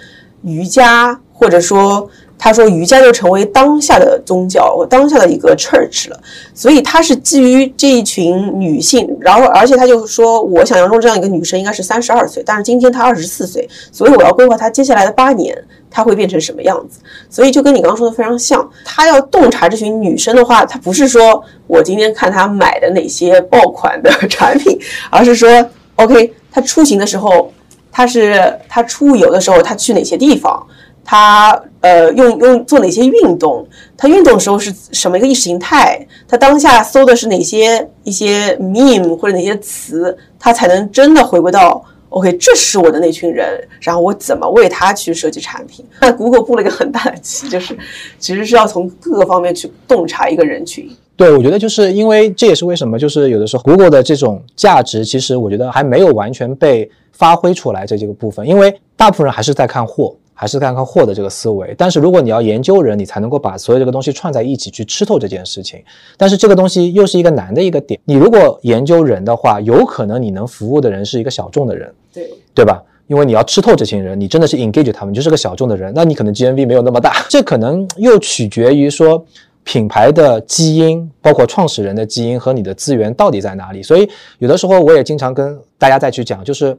Speaker 2: 瑜伽，或者说他说瑜伽就成为当下的宗教，我当下的一个 church 了。所以他是基于这一群女性，然后而且他就说，我想象中这样一个女生应该是三十二岁，但是今天她二十四岁，所以我要规划她接下来的八年，她会变成什么样子。所以就跟你刚刚说的非常像，他要洞察这群女生的话，他不是说我今天看她买的哪些爆款的产品，而是说，OK，她出行的时候，她是她出游的时候，她去哪些地方。她呃用用做哪些运动？他运动时候是什么一个意识形态？他当下搜的是哪些一些 meme 或者哪些词？他才能真的回归到 OK，这是我的那群人，然后我怎么为他去设计产品？那 Google 布了一个很大的棋，就是其实是要从各个方面去洞察一个人群。
Speaker 1: 对，我觉得就是因为这也是为什么，就是有的时候 Google 的这种价值，其实我觉得还没有完全被发挥出来，这几个部分，因为大部分人还是在看货。还是看看货的这个思维，但是如果你要研究人，你才能够把所有这个东西串在一起去吃透这件事情。但是这个东西又是一个难的一个点。你如果研究人的话，有可能你能服务的人是一个小众的人，
Speaker 2: 对
Speaker 1: 对吧？因为你要吃透这群人，你真的是 engage 他们，就是个小众的人，那你可能 GMV 没有那么大。这可能又取决于说品牌的基因，包括创始人的基因和你的资源到底在哪里。所以有的时候我也经常跟大家再去讲，就是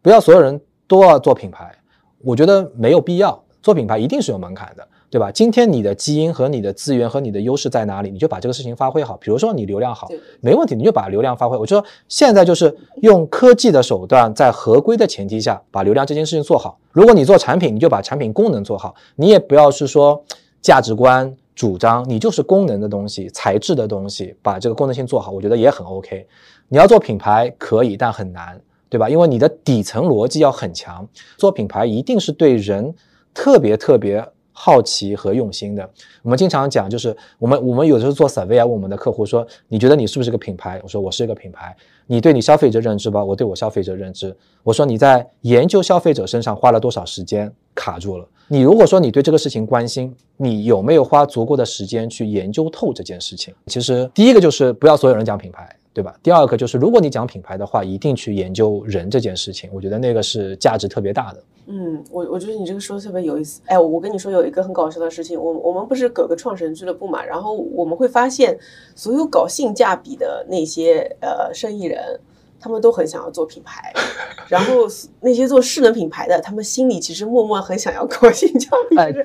Speaker 1: 不要所有人都要做品牌。我觉得没有必要做品牌，一定是有门槛的，对吧？今天你的基因和你的资源和你的优势在哪里，你就把这个事情发挥好。比如说你流量好，没问题，你就把流量发挥。我就说现在就是用科技的手段，在合规的前提下，把流量这件事情做好。如果你做产品，你就把产品功能做好，你也不要是说价值观主张，你就是功能的东西、材质的东西，把这个功能性做好，我觉得也很 OK。你要做品牌可以，但很难。对吧？因为你的底层逻辑要很强，做品牌一定是对人特别特别好奇和用心的。我们经常讲，就是我们我们有的时候做 survey 问我们的客户说，你觉得你是不是个品牌？我说我是一个品牌。你对你消费者认知吧，我对我消费者认知。我说你在研究消费者身上花了多少时间？卡住了。你如果说你对这个事情关心，你有没有花足够的时间去研究透这件事情？其实第一个就是不要所有人讲品牌。对吧？第二个就是，如果你讲品牌的话，一定去研究人这件事情，我觉得那个是价值特别大的。
Speaker 2: 嗯，我我觉得你这个说的特别有意思。哎，我跟你说有一个很搞笑的事情，我我们不是搞个创始人俱乐部嘛，然后我们会发现，所有搞性价比的那些呃生意人。他们都很想要做品牌，然后那些做势能品牌的，他们心里其实默默很想要搞性价比，就是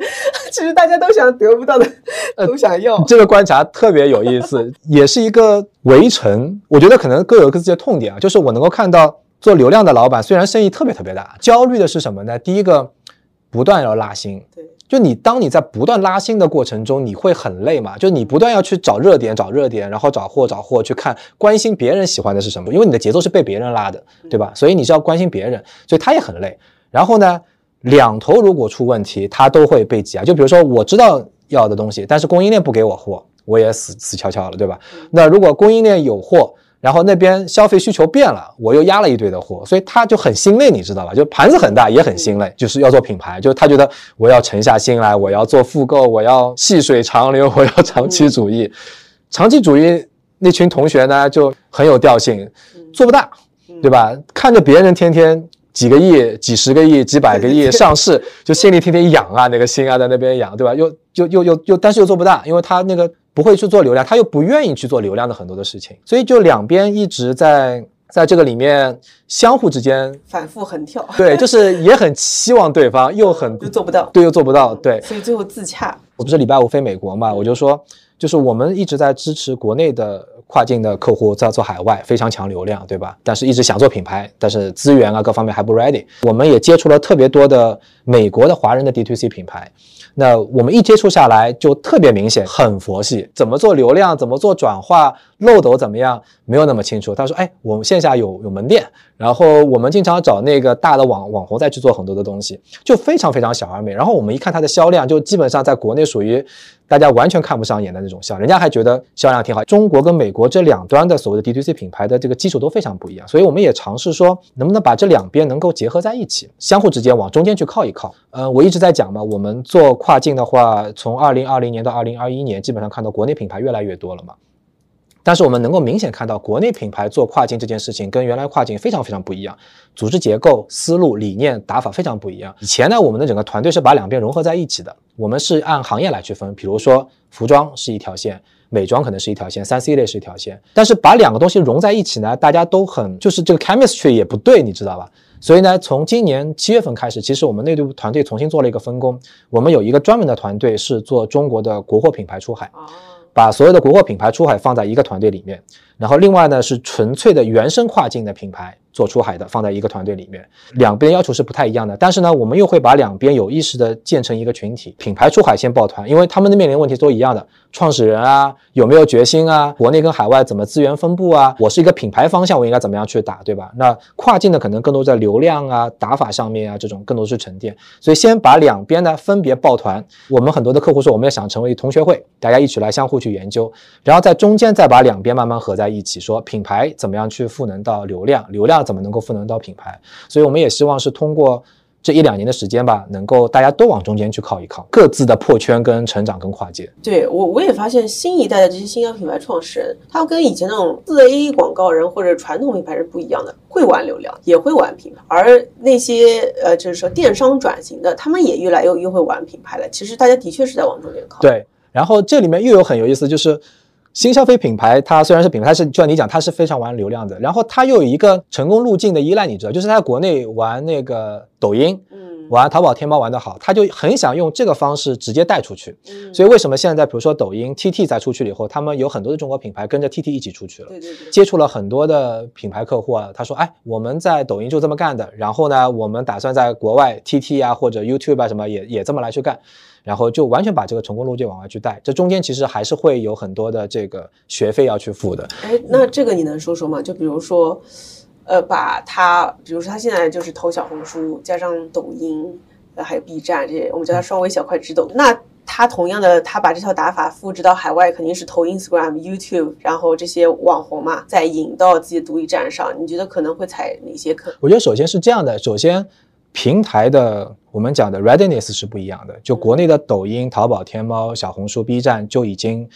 Speaker 2: 其实大家都想得不到的都想要。
Speaker 1: 这个观察特别有意思，也是一个围城。我觉得可能各有各自的痛点啊，就是我能够看到做流量的老板，虽然生意特别特别大，焦虑的是什么呢？第一个，不断要拉新。
Speaker 2: 对。
Speaker 1: 就你，当你在不断拉新的过程中，你会很累嘛？就你不断要去找热点，找热点，然后找货，找货，去看关心别人喜欢的是什么，因为你的节奏是被别人拉的，对吧？所以你是要关心别人，所以他也很累。然后呢，两头如果出问题，他都会被挤压。就比如说，我知道要的东西，但是供应链不给我货，我也死死翘翘了，对吧？那如果供应链有货，然后那边消费需求变了，我又压了一堆的货，所以他就很心累，你知道吧？就盘子很大，也很心累，就是要做品牌，就是他觉得我要沉下心来，我要做复购，我要细水长流，我要长期主义。长期主义那群同学呢，就很有调性，做不大，对吧？看着别人天天几个亿、几十个亿、几百个亿上市，就心里天天痒啊，那个心啊在那边痒，对吧？又又又又又，但是又做不大，因为他那个。不会去做流量，他又不愿意去做流量的很多的事情，所以就两边一直在在这个里面相互之间
Speaker 2: 反复横跳。
Speaker 1: 对，就是也很期望对方，又很
Speaker 2: 又做不到，
Speaker 1: 对，又做不到，对。
Speaker 2: 所以最后自洽。
Speaker 1: 我不是礼拜五飞美国嘛，我就说，就是我们一直在支持国内的跨境的客户在做海外，非常强流量，对吧？但是一直想做品牌，但是资源啊各方面还不 ready。我们也接触了特别多的美国的华人的 D to C 品牌。那我们一接触下来就特别明显，很佛系，怎么做流量，怎么做转化，漏斗怎么样，没有那么清楚。他说：“哎，我们线下有有门店，然后我们经常找那个大的网网红再去做很多的东西，就非常非常小而美。然后我们一看它的销量，就基本上在国内属于。”大家完全看不上眼的那种销，人家还觉得销量挺好。中国跟美国这两端的所谓的 DTC 品牌的这个基础都非常不一样，所以我们也尝试说，能不能把这两边能够结合在一起，相互之间往中间去靠一靠。呃，我一直在讲嘛，我们做跨境的话，从二零二零年到二零二一年，基本上看到国内品牌越来越多了嘛。但是我们能够明显看到，国内品牌做跨境这件事情跟原来跨境非常非常不一样，组织结构、思路、理念、打法非常不一样。以前呢，我们的整个团队是把两边融合在一起的，我们是按行业来区分，比如说服装是一条线。美妆可能是一条线，三 C 类是一条线，但是把两个东西融在一起呢，大家都很就是这个 chemistry 也不对，你知道吧？所以呢，从今年七月份开始，其实我们内部团队重新做了一个分工，我们有一个专门的团队是做中国的国货品牌出海，把所有的国货品牌出海放在一个团队里面，然后另外呢是纯粹的原生跨境的品牌。做出海的放在一个团队里面，两边要求是不太一样的。但是呢，我们又会把两边有意识的建成一个群体，品牌出海先抱团，因为他们的面临问题都一样的，创始人啊有没有决心啊，国内跟海外怎么资源分布啊，我是一个品牌方向，我应该怎么样去打，对吧？那跨境的可能更多在流量啊、打法上面啊，这种更多是沉淀。所以先把两边呢分别抱团。我们很多的客户说，我们要想成为同学会，大家一起来相互去研究，然后在中间再把两边慢慢合在一起，说品牌怎么样去赋能到流量，流量。怎么能够赋能到品牌？所以我们也希望是通过这一两年的时间吧，能够大家都往中间去靠一靠，各自的破圈跟成长跟跨界。
Speaker 2: 对我我也发现新一代的这些新疆品牌创始人，他们跟以前那种四 A 广告人或者传统品牌是不一样的，会玩流量，也会玩品牌。而那些呃，就是说电商转型的，他们也越来越越会玩品牌了。其实大家的确是在往中间靠。
Speaker 1: 对，然后这里面又有很有意思，就是。新消费品牌，它虽然是品牌，但是就像你讲，它是非常玩流量的。然后它又有一个成功路径的依赖，你知道，就是它在国内玩那个抖音，嗯，玩淘宝、天猫玩得好，它就很想用这个方式直接带出去。所以为什么现在比如说抖音、TT 在出去了以后，他们有很多的中国品牌跟着 TT 一起出去了，
Speaker 2: 对对对，
Speaker 1: 接触了很多的品牌客户啊。他说，哎，我们在抖音就这么干的，然后呢，我们打算在国外 TT 啊或者 YouTube 啊什么也也这么来去干。然后就完全把这个成功路径往外去带，这中间其实还是会有很多的这个学费要去付的。
Speaker 2: 哎，那这个你能说说吗？就比如说，呃，把他，比如说他现在就是投小红书，加上抖音，呃，还有 B 站这些，我们叫他双微小快直抖。那他同样的，他把这套打法复制到海外，肯定是投 Instagram、YouTube，然后这些网红嘛，再引到自己的独立站上。你觉得可能会踩哪些坑？
Speaker 1: 我觉得首先是这样的，首先。平台的我们讲的 readiness 是不一样的，就国内的抖音、淘宝、天猫、小红书、B 站就已经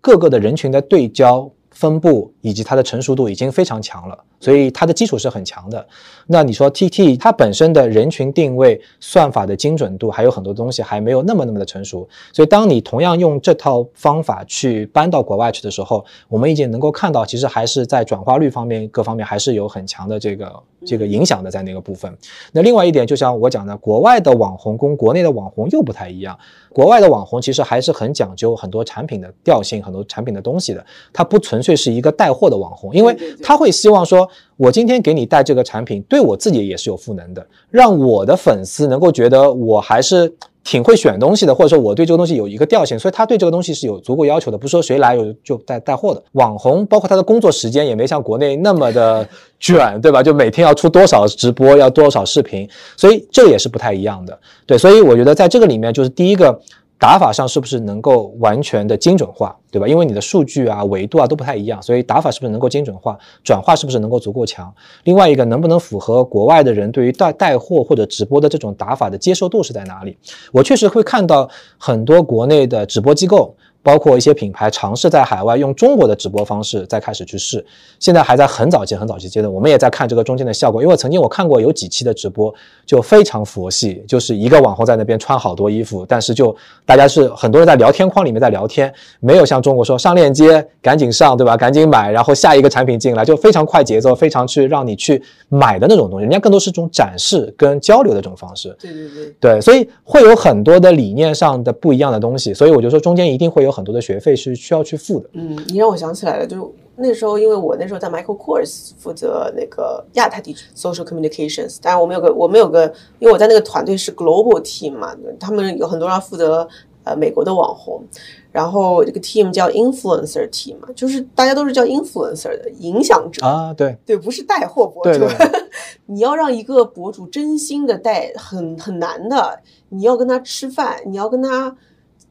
Speaker 1: 各个的人群的对焦。分布以及它的成熟度已经非常强了，所以它的基础是很强的。那你说 T T 它本身的人群定位、算法的精准度，还有很多东西还没有那么那么的成熟。所以当你同样用这套方法去搬到国外去的时候，我们已经能够看到，其实还是在转化率方面各方面还是有很强的这个这个影响的在那个部分。那另外一点，就像我讲的，国外的网红跟国内的网红又不太一样。国外的网红其实还是很讲究很多产品的调性，很多产品的东西的，他不纯粹是一个带货的网红，因为他会希望说，我今天给你带这个产品，对我自己也是有赋能的，让我的粉丝能够觉得我还是。挺会选东西的，或者说我对这个东西有一个调性，所以他对这个东西是有足够要求的，不是说谁来有就带带货的。网红包括他的工作时间也没像国内那么的 卷，对吧？就每天要出多少直播，要多少视频，所以这也是不太一样的。对，所以我觉得在这个里面，就是第一个。打法上是不是能够完全的精准化，对吧？因为你的数据啊、维度啊都不太一样，所以打法是不是能够精准化，转化是不是能够足够强？另外一个，能不能符合国外的人对于带带货或者直播的这种打法的接受度是在哪里？我确实会看到很多国内的直播机构。包括一些品牌尝试在海外用中国的直播方式再开始去试，现在还在很早期、很早期阶段。我们也在看这个中间的效果，因为曾经我看过有几期的直播就非常佛系，就是一个网红在那边穿好多衣服，但是就大家是很多人在聊天框里面在聊天，没有像中国说上链接赶紧上，对吧？赶紧买，然后下一个产品进来就非常快节奏，非常去让你去买的那种东西。人家更多是种展示跟交流的这种方式。
Speaker 2: 对对对，
Speaker 1: 对，所以会有很多的理念上的不一样的东西。所以我就说中间一定会有。很多的学费是需要去付的。
Speaker 2: 嗯，你让我想起来了，就那时候，因为我那时候在 Michael Kors 负责那个亚太地区 social communications，当然我们有个我们有个，因为我在那个团队是 global team 嘛，他们有很多人负责呃美国的网红，然后这个 team 叫 influencer team 嘛，就是大家都是叫 influencer 的影响者。
Speaker 1: 啊，对。
Speaker 2: 对，不是带货博主，你要让一个博主真心的带，很很难的，你要跟他吃饭，你要跟他。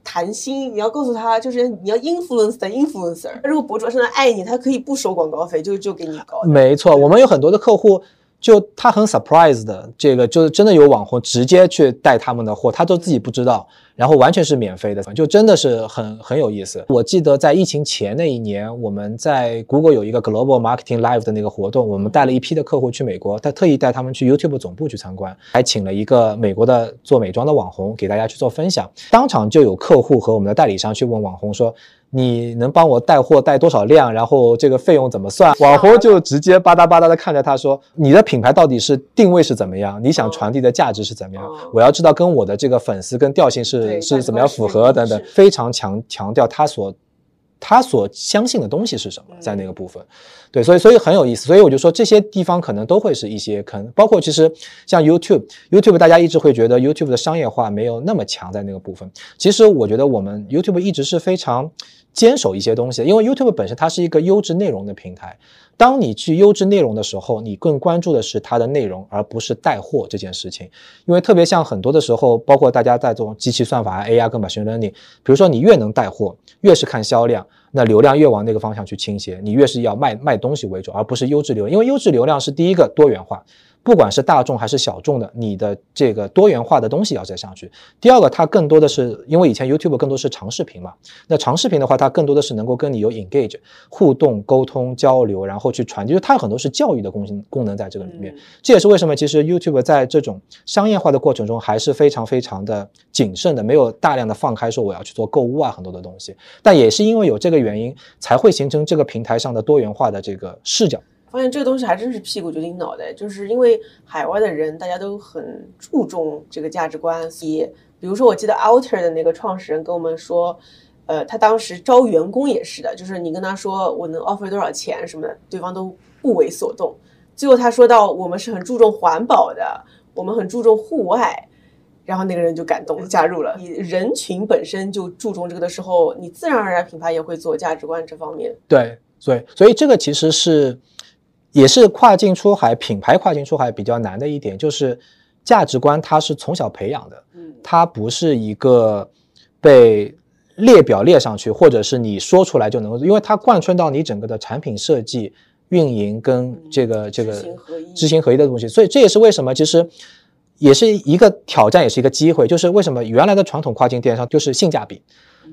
Speaker 2: 谈心，你要告诉他，就是你要 influence 的 influencer。如果博主真的爱你，他可以不收广告费，就就给你搞。
Speaker 1: 没错，我们有很多的客户。就他很 surprise 的，这个就是真的有网红直接去带他们的货，他都自己不知道，然后完全是免费的，就真的是很很有意思。我记得在疫情前那一年，我们在 Google 有一个 Global Marketing Live 的那个活动，我们带了一批的客户去美国，他特意带他们去 YouTube 总部去参观，还请了一个美国的做美妆的网红给大家去做分享，当场就有客户和我们的代理商去问网红说。你能帮我带货带多少量？然后这个费用怎么算？网红就直接吧嗒吧嗒的看着他说：“你的品牌到底是定位是怎么样？你想传递的价值是怎么样？我要知道跟我的这个粉丝跟调性是是怎么样符合等等，非常强强调他所他所相信的东西是什么，在那个部分，对，所以所以很有意思。所以我就说这些地方可能都会是一些坑，包括其实像 YouTube，YouTube 大家一直会觉得 YouTube 的商业化没有那么强在那个部分。其实我觉得我们 YouTube 一直是非常。坚守一些东西，因为 YouTube 本身它是一个优质内容的平台。当你去优质内容的时候，你更关注的是它的内容，而不是带货这件事情。因为特别像很多的时候，包括大家在做机器算法、AI 跟 machine learning，比如说你越能带货，越是看销量，那流量越往那个方向去倾斜，你越是要卖卖东西为主，而不是优质流。因为优质流量是第一个多元化。不管是大众还是小众的，你的这个多元化的东西要再上去。第二个，它更多的是因为以前 YouTube 更多是长视频嘛，那长视频的话，它更多的是能够跟你有 engage 互动、沟通、交流，然后去传递，就是它很多是教育的功功能在这个里面。这也是为什么其实 YouTube 在这种商业化的过程中还是非常非常的谨慎的，没有大量的放开说我要去做购物啊很多的东西。但也是因为有这个原因，才会形成这个平台上的多元化的这个视角。
Speaker 2: 发现这个东西还真是屁股决定脑袋，就是因为海外的人大家都很注重这个价值观。也比如说，我记得 Outer 的那个创始人跟我们说，呃，他当时招员工也是的，就是你跟他说我能 offer 多少钱什么的，对方都不为所动。最后他说到我们是很注重环保的，我们很注重户外，然后那个人就感动加入了。你人群本身就注重这个的时候，你自然而然品牌也会做价值观这方面。
Speaker 1: 对，对，所以这个其实是。也是跨境出海品牌跨境出海比较难的一点，就是价值观它是从小培养的，嗯，它不是一个被列表列上去，或者是你说出来就能够，因为它贯穿到你整个的产品设计、运营跟这个这个知行合一。的东西，所以这也是为什么其实也是一个挑战，也是一个机会，就是为什么原来的传统跨境电商就是性价比，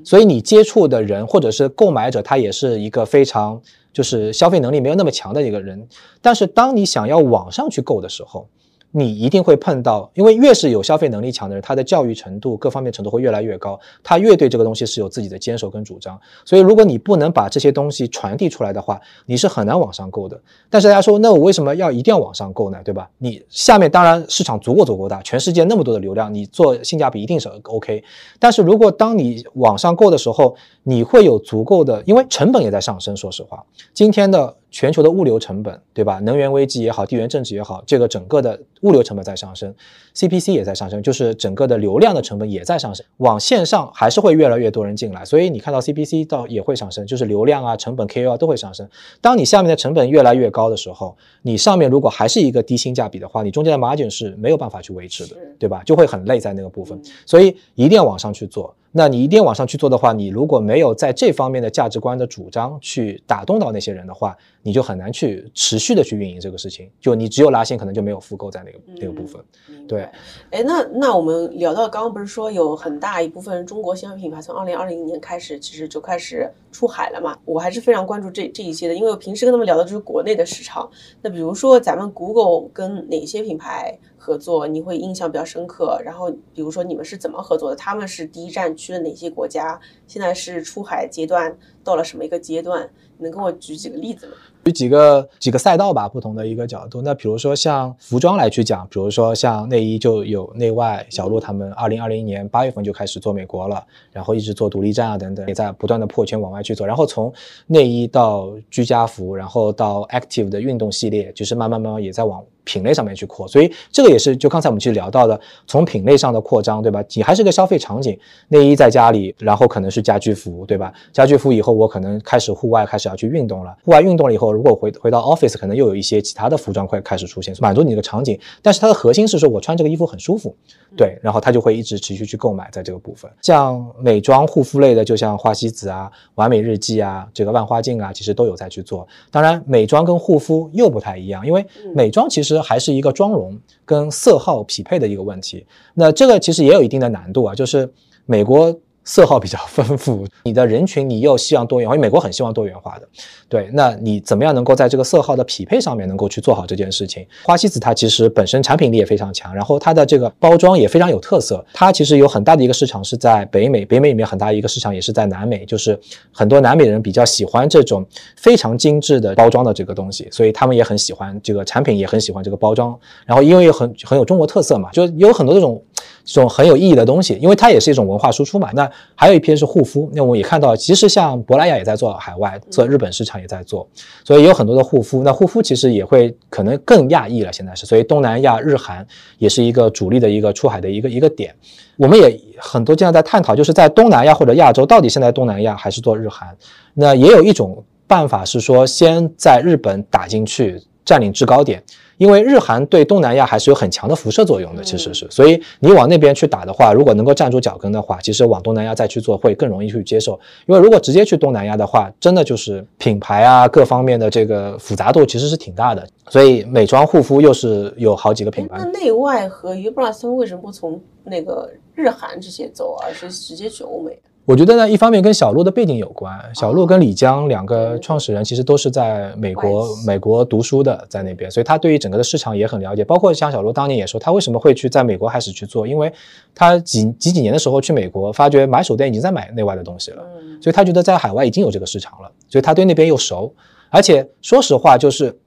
Speaker 1: 所以你接触的人或者是购买者，他也是一个非常。就是消费能力没有那么强的一个人，但是当你想要网上去购的时候。你一定会碰到，因为越是有消费能力强的人，他的教育程度各方面程度会越来越高，他越对这个东西是有自己的坚守跟主张。所以，如果你不能把这些东西传递出来的话，你是很难往上购的。但是大家说，那我为什么要一定要往上购呢？对吧？你下面当然市场足够足够大，全世界那么多的流量，你做性价比一定是 OK。但是如果当你往上购的时候，你会有足够的，因为成本也在上升。说实话，今天的。全球的物流成本，对吧？能源危机也好，地缘政治也好，这个整个的物流成本在上升，CPC 也在上升，就是整个的流量的成本也在上升。往线上还是会越来越多人进来，所以你看到 CPC 到也会上升，就是流量啊、成本、KOL 都会上升。当你下面的成本越来越高的时候，你上面如果还是一个低性价比的话，你中间的 margin 是没有办法去维持的，对吧？就会很累在那个部分，所以一定要往上去做。那你一定往上去做的话，你如果没有在这方面的价值观的主张去打动到那些人的话，你就很难去持续的去运营这个事情。就你只有拉新，可能就没有复购在那个那个部分。对，
Speaker 2: 哎，那那我们聊到刚刚不是说有很大一部分中国消费品牌从二零二零年开始其实就开始出海了嘛？我还是非常关注这这一些的，因为我平时跟他们聊的就是国内的市场。那比如说咱们 Google 跟哪些品牌？合作你会印象比较深刻，然后比如说你们是怎么合作的？他们是第一站去了哪些国家？现在是出海阶段到了什么一个阶段？能跟我举几个例子吗？
Speaker 1: 举几个几个赛道吧，不同的一个角度。那比如说像服装来去讲，比如说像内衣就有内外小鹿他们，二零二零年八月份就开始做美国了，然后一直做独立站啊等等，也在不断的破圈往外去做。然后从内衣到居家服，然后到 active 的运动系列，就是慢慢慢慢也在往品类上面去扩。所以这个也是就刚才我们其实聊到的，从品类上的扩张，对吧？你还是个消费场景，内衣在家里，然后可能是家居服，对吧？家居服以后。我可能开始户外开始要去运动了。户外运动了以后，如果回回到 office，可能又有一些其他的服装会开始出现，满足你的场景。但是它的核心是说我穿这个衣服很舒服，对，然后他就会一直持续去购买在这个部分。像美妆护肤类的，就像花西子啊、完美日记啊、这个万花镜啊，其实都有在去做。当然，美妆跟护肤又不太一样，因为美妆其实还是一个妆容跟色号匹配的一个问题。那这个其实也有一定的难度啊，就是美国。色号比较丰富，你的人群你又希望多元化，因为美国很希望多元化的，对，那你怎么样能够在这个色号的匹配上面能够去做好这件事情？花西子它其实本身产品力也非常强，然后它的这个包装也非常有特色，它其实有很大的一个市场是在北美，北美里面很大一个市场也是在南美，就是很多南美人比较喜欢这种非常精致的包装的这个东西，所以他们也很喜欢这个产品，也很喜欢这个包装，然后因为很很有中国特色嘛，就有很多这种。这种很有意义的东西，因为它也是一种文化输出嘛。那还有一篇是护肤，那我们也看到，其实像珀莱雅也在做海外，做日本市场也在做，所以有很多的护肤。那护肤其实也会可能更亚裔了，现在是，所以东南亚、日韩也是一个主力的一个出海的一个一个点。我们也很多经常在探讨，就是在东南亚或者亚洲，到底现在东南亚还是做日韩？那也有一种办法是说，先在日本打进去，占领制高点。因为日韩对东南亚还是有很强的辐射作用的，其实是，所以你往那边去打的话，如果能够站住脚跟的话，其实往东南亚再去做会更容易去接受。因为如果直接去东南亚的话，真的就是品牌啊各方面的这个复杂度其实是挺大的。所以美妆护肤又是有好几个品牌。
Speaker 2: 那内外合一，不知道他们为什么不从那个日韩这些走，而是直接去欧美？
Speaker 1: 我觉得呢，一方面跟小鹿的背景有关。小鹿跟李江两个创始人其实都是在美国美国读书的，在那边，所以他对于整个的市场也很了解。包括像小鹿当年也说，他为什么会去在美国开始去做，因为他几几几年的时候去美国，发觉买手店已经在买内外的东西了，所以他觉得在海外已经有这个市场了，所以他对那边又熟。而且说实话，就是。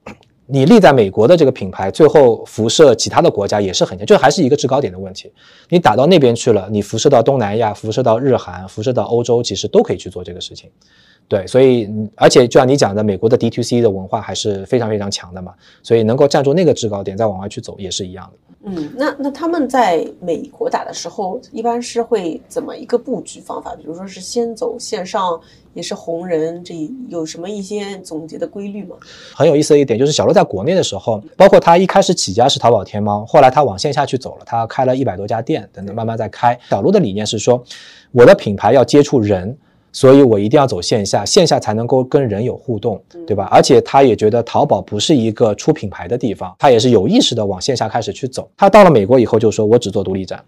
Speaker 1: 你立在美国的这个品牌，最后辐射其他的国家也是很强，就还是一个制高点的问题。你打到那边去了，你辐射到东南亚，辐射到日韩，辐射到欧洲，其实都可以去做这个事情。对，所以而且就像你讲的，美国的 DTC 的文化还是非常非常强的嘛，所以能够站住那个制高点，再往外去走也是一样的。
Speaker 2: 嗯，那那他们在美国打的时候，一般是会怎么一个布局方法？比如说是先走线上。也是红人，这有什么一些总结的规律吗？
Speaker 1: 很有意思的一点就是，小鹿在国内的时候，包括他一开始起家是淘宝天猫，后来他往线下去走了，他开了一百多家店等等，慢慢在开。小鹿的理念是说，我的品牌要接触人，所以我一定要走线下，线下才能够跟人有互动，对吧？而且他也觉得淘宝不是一个出品牌的地方，他也是有意识的往线下开始去走。他到了美国以后就说，我只做独立站。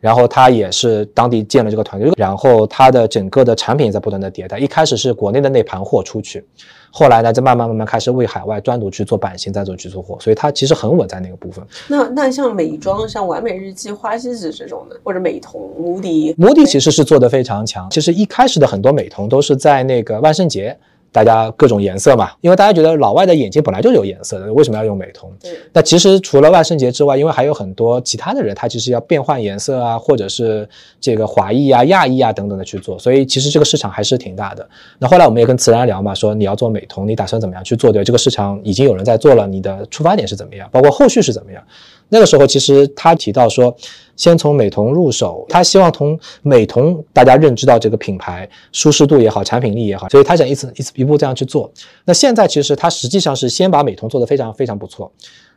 Speaker 1: 然后他也是当地建了这个团队，然后他的整个的产品在不断的迭代。一开始是国内的那盘货出去，后来呢，再慢慢慢慢开始为海外单独去做版型，再做去做货，所以它其实很稳在那个部分。
Speaker 2: 那那像美妆，像完美日记、花西子这种的，或者美瞳、摩迪，
Speaker 1: 摩迪其实是做的非常强。其实一开始的很多美瞳都是在那个万圣节。大家各种颜色嘛，因为大家觉得老外的眼睛本来就是有颜色的，为什么要用美瞳？那其实除了万圣节之外，因为还有很多其他的人，他其实要变换颜色啊，或者是这个华裔啊、亚裔啊等等的去做，所以其实这个市场还是挺大的。那后来我们也跟慈然聊嘛，说你要做美瞳，你打算怎么样去做？对，这个市场已经有人在做了，你的出发点是怎么样？包括后续是怎么样？那个时候其实他提到说。先从美瞳入手，他希望从美瞳大家认知到这个品牌舒适度也好，产品力也好，所以他想一次一次一步这样去做。那现在其实他实际上是先把美瞳做得非常非常不错。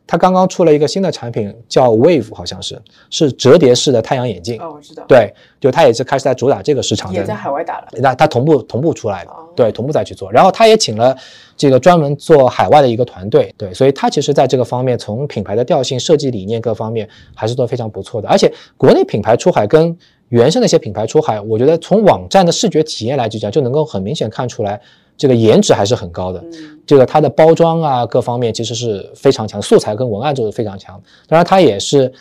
Speaker 1: 他刚刚出了一个新的产品，叫 Wave，好像是是折叠式的太阳眼镜。
Speaker 2: 哦，我知道。
Speaker 1: 对，就他也是开始在主打这个市场，
Speaker 2: 也在海外打了。
Speaker 1: 那他同步同步出来的，对，同步再去做。然后他也请了这个专门做海外的一个团队，对，所以他其实在这个方面，从品牌的调性、设计理念各方面，还是做非常不错的。而且国内品牌出海跟原生的一些品牌出海，我觉得从网站的视觉体验来讲，就能够很明显看出来。这个颜值还是很高的，这个它的包装啊各方面其实是非常强，素材跟文案都是非常强。当然，它也是，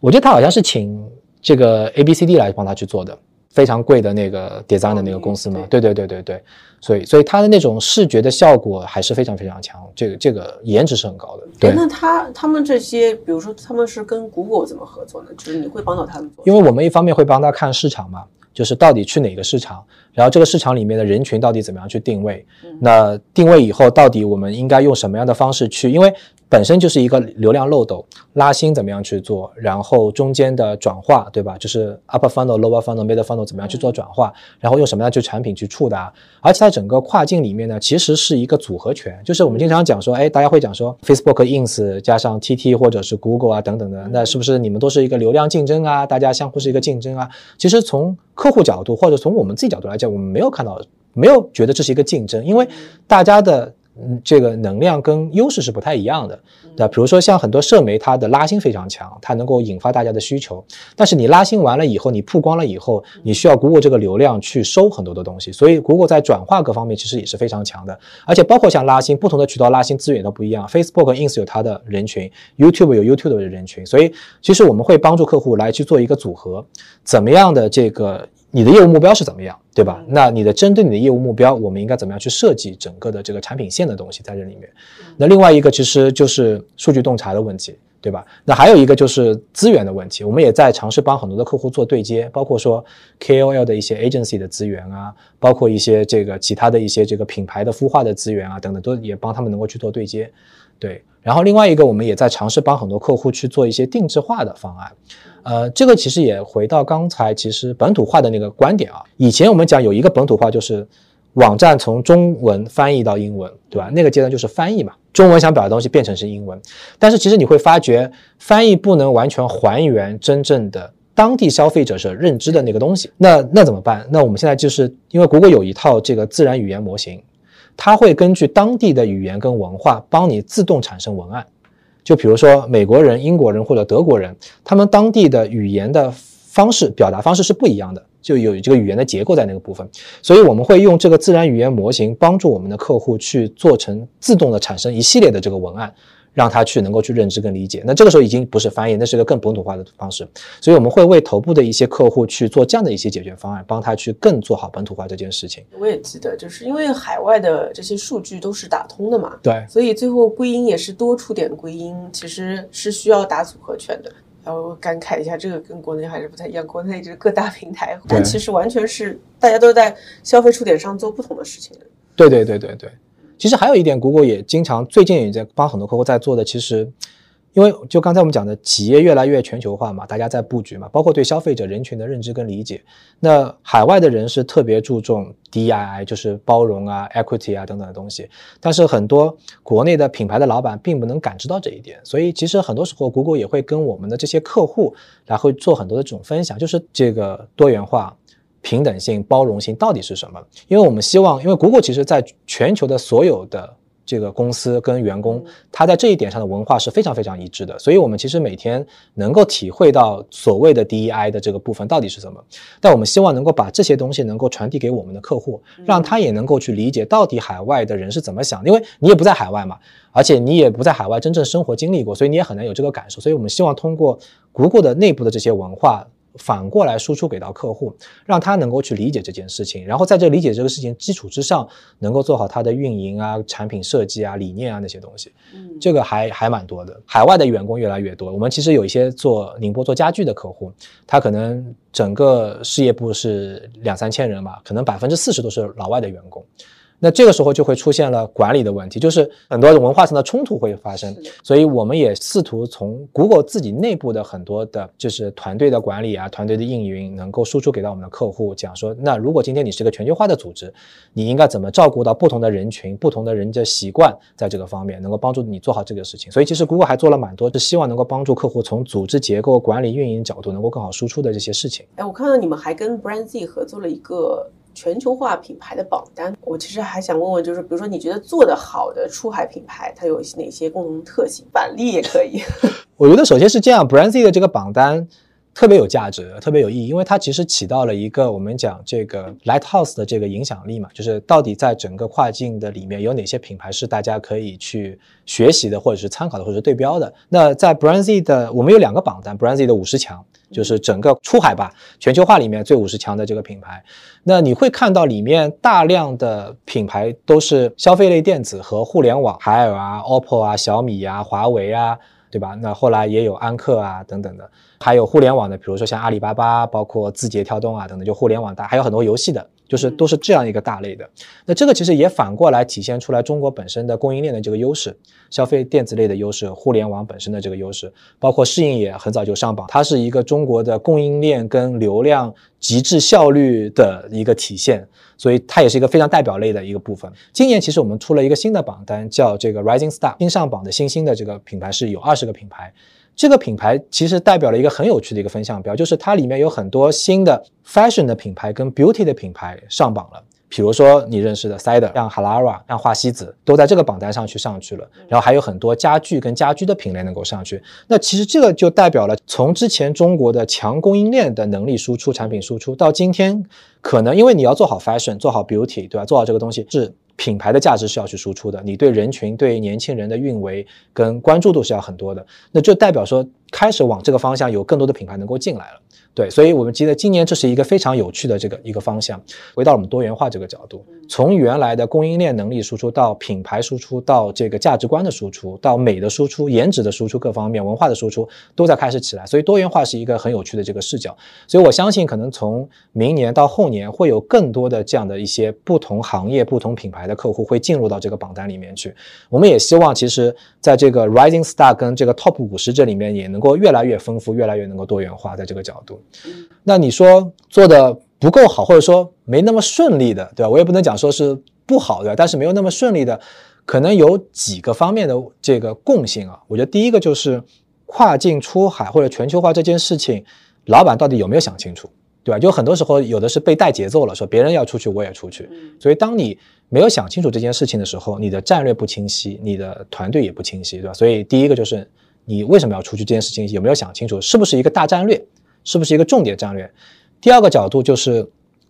Speaker 1: 我觉得它好像是请这个 A B C D 来帮他去做的，非常贵的那个 design 的那个公司嘛。对对对对对，所以所以它的那种视觉的效果还是非常非常强，这个这个颜值是很高的。对，
Speaker 2: 那他他们这些，比如说他们是跟 Google 怎么合作呢？就是你会帮到他们做？
Speaker 1: 因为我们一方面会帮他看市场嘛。就是到底去哪个市场，然后这个市场里面的人群到底怎么样去定位？那定位以后，到底我们应该用什么样的方式去？因为本身就是一个流量漏斗，拉新怎么样去做，然后中间的转化，对吧？就是 upper funnel、lower funnel、middle funnel 怎么样去做转化，然后用什么样去产品去触达，而且在整个跨境里面呢，其实是一个组合拳，就是我们经常讲说，哎，大家会讲说 Facebook、Ins 加上 TT 或者是 Google 啊等等的，那是不是你们都是一个流量竞争啊？大家相互是一个竞争啊？其实从客户角度或者从我们自己角度来讲，我们没有看到，没有觉得这是一个竞争，因为大家的。嗯，这个能量跟优势是不太一样的，对吧？比如说像很多社媒，它的拉新非常强，它能够引发大家的需求。但是你拉新完了以后，你曝光了以后，你需要 Google 这个流量去收很多的东西，所以 Google 在转化各方面其实也是非常强的。而且包括像拉新，不同的渠道拉新资源都不一样，Facebook、Ins 有它的人群，YouTube 有 YouTube 的人群，所以其实我们会帮助客户来去做一个组合，怎么样的这个。你的业务目标是怎么样，对吧？那你的针对你的业务目标，我们应该怎么样去设计整个的这个产品线的东西在这里面？那另外一个其实就是数据洞察的问题，对吧？那还有一个就是资源的问题，我们也在尝试帮很多的客户做对接，包括说 KOL 的一些 agency 的资源啊，包括一些这个其他的一些这个品牌的孵化的资源啊等等，都也帮他们能够去做对接，对。然后另外一个，我们也在尝试帮很多客户去做一些定制化的方案。呃，这个其实也回到刚才其实本土化的那个观点啊。以前我们讲有一个本土化，就是网站从中文翻译到英文，对吧？那个阶段就是翻译嘛，中文想表达东西变成是英文。但是其实你会发觉，翻译不能完全还原真正的当地消费者是认知的那个东西。那那怎么办？那我们现在就是因为谷歌有一套这个自然语言模型，它会根据当地的语言跟文化帮你自动产生文案。就比如说美国人、英国人或者德国人，他们当地的语言的方式、表达方式是不一样的，就有这个语言的结构在那个部分，所以我们会用这个自然语言模型帮助我们的客户去做成自动的产生一系列的这个文案。让他去能够去认知跟理解，那这个时候已经不是翻译，那是一个更本土化的方式。所以我们会为头部的一些客户去做这样的一些解决方案，帮他去更做好本土化这件事情。
Speaker 2: 我也记得，就是因为海外的这些数据都是打通的嘛，
Speaker 1: 对，
Speaker 2: 所以最后归因也是多出点归因，其实是需要打组合拳的。然后感慨一下，这个跟国内还是不太一样，国内就是各大平台，但其实完全是大家都在消费触点上做不同的事情。
Speaker 1: 对对对对对。其实还有一点，Google 也经常最近也在帮很多客户在做的。其实，因为就刚才我们讲的，企业越来越全球化嘛，大家在布局嘛，包括对消费者人群的认知跟理解。那海外的人是特别注重 DII，就是包容啊、equity 啊等等的东西。但是很多国内的品牌的老板并不能感知到这一点，所以其实很多时候，Google 也会跟我们的这些客户来会做很多的这种分享，就是这个多元化。平等性、包容性到底是什么？因为我们希望，因为 Google 其实在全球的所有的这个公司跟员工，他在这一点上的文化是非常非常一致的。所以，我们其实每天能够体会到所谓的 DEI 的这个部分到底是什么。但我们希望能够把这些东西能够传递给我们的客户，让他也能够去理解到底海外的人是怎么想。因为你也不在海外嘛，而且你也不在海外真正生活经历过，所以你也很难有这个感受。所以我们希望通过 Google 的内部的这些文化。反过来输出给到客户，让他能够去理解这件事情，然后在这理解这个事情基础之上，能够做好他的运营啊、产品设计啊、理念啊那些东西。嗯，这个还还蛮多的。海外的员工越来越多，我们其实有一些做宁波做家具的客户，他可能整个事业部是两三千人吧，可能百分之四十都是老外的员工。那这个时候就会出现了管理的问题，就是很多文化上的冲突会发生，所以我们也试图从 Google 自己内部的很多的，就是团队的管理啊，团队的运营，能够输出给到我们的客户，讲说，那如果今天你是个全球化的组织，你应该怎么照顾到不同的人群、不同的人的习惯，在这个方面能够帮助你做好这个事情。所以其实 Google 还做了蛮多，是希望能够帮助客户从组织结构、管理、运营角度能够更好输出的这些事情。
Speaker 2: 哎，我看到你们还跟 Brand Z 合作了一个。全球化品牌的榜单，我其实还想问问，就是比如说你觉得做得好的出海品牌，它有哪些共同特性？板栗也可以。
Speaker 1: 我觉得首先是这样，Brandy 的这个榜单特别有价值，特别有意义，因为它其实起到了一个我们讲这个 Lighthouse 的这个影响力嘛，就是到底在整个跨境的里面有哪些品牌是大家可以去学习的，或者是参考的，或者是对标的。那在 Brandy 的，我们有两个榜单，Brandy 的五十强。就是整个出海吧，全球化里面最五十强的这个品牌，那你会看到里面大量的品牌都是消费类电子和互联网，海尔啊、OPPO 啊、小米啊、华为啊，对吧？那后来也有安克啊等等的，还有互联网的，比如说像阿里巴巴，包括字节跳动啊等等，就互联网大，还有很多游戏的。就是都是这样一个大类的。那这个其实也反过来体现出来中国本身的供应链的这个优势，消费电子类的优势，互联网本身的这个优势，包括适应也很早就上榜，它是一个中国的供应链跟流量极致效率的一个体现，所以它也是一个非常代表类的一个部分。今年其实我们出了一个新的榜单，叫这个 Rising Star 新上榜的新兴的这个品牌是有二十个品牌。这个品牌其实代表了一个很有趣的一个风向标，就是它里面有很多新的 fashion 的品牌跟 beauty 的品牌上榜了。比如说你认识的 Cider，像 Halara，像花西子，都在这个榜单上去上去了。然后还有很多家具跟家居的品类能够上去。那其实这个就代表了从之前中国的强供应链的能力输出、产品输出，到今天可能因为你要做好 fashion，做好 beauty，对吧？做好这个东西是。品牌的价值是要去输出的，你对人群、对年轻人的运维跟关注度是要很多的，那就代表说开始往这个方向有更多的品牌能够进来了。对，所以我们记得今年这是一个非常有趣的这个一个方向。回到我们多元化这个角度，从原来的供应链能力输出到品牌输出，到这个价值观的输出，到美的输出、颜值的输出，各方面文化的输出都在开始起来。所以多元化是一个很有趣的这个视角。所以我相信，可能从明年到后年，会有更多的这样的一些不同行业、不同品牌的客户会进入到这个榜单里面去。我们也希望，其实在这个 Rising Star 跟这个 Top 五十这里面，也能够越来越丰富，越来越能够多元化，在这个角度。那你说做的不够好，或者说没那么顺利的，对吧？我也不能讲说是不好的，但是没有那么顺利的，可能有几个方面的这个共性啊。我觉得第一个就是跨境出海或者全球化这件事情，老板到底有没有想清楚，对吧？就很多时候有的是被带节奏了，说别人要出去我也出去，所以当你没有想清楚这件事情的时候，你的战略不清晰，你的团队也不清晰，对吧？所以第一个就是你为什么要出去这件事情有没有想清楚，是不是一个大战略？是不是一个重点战略？第二个角度就是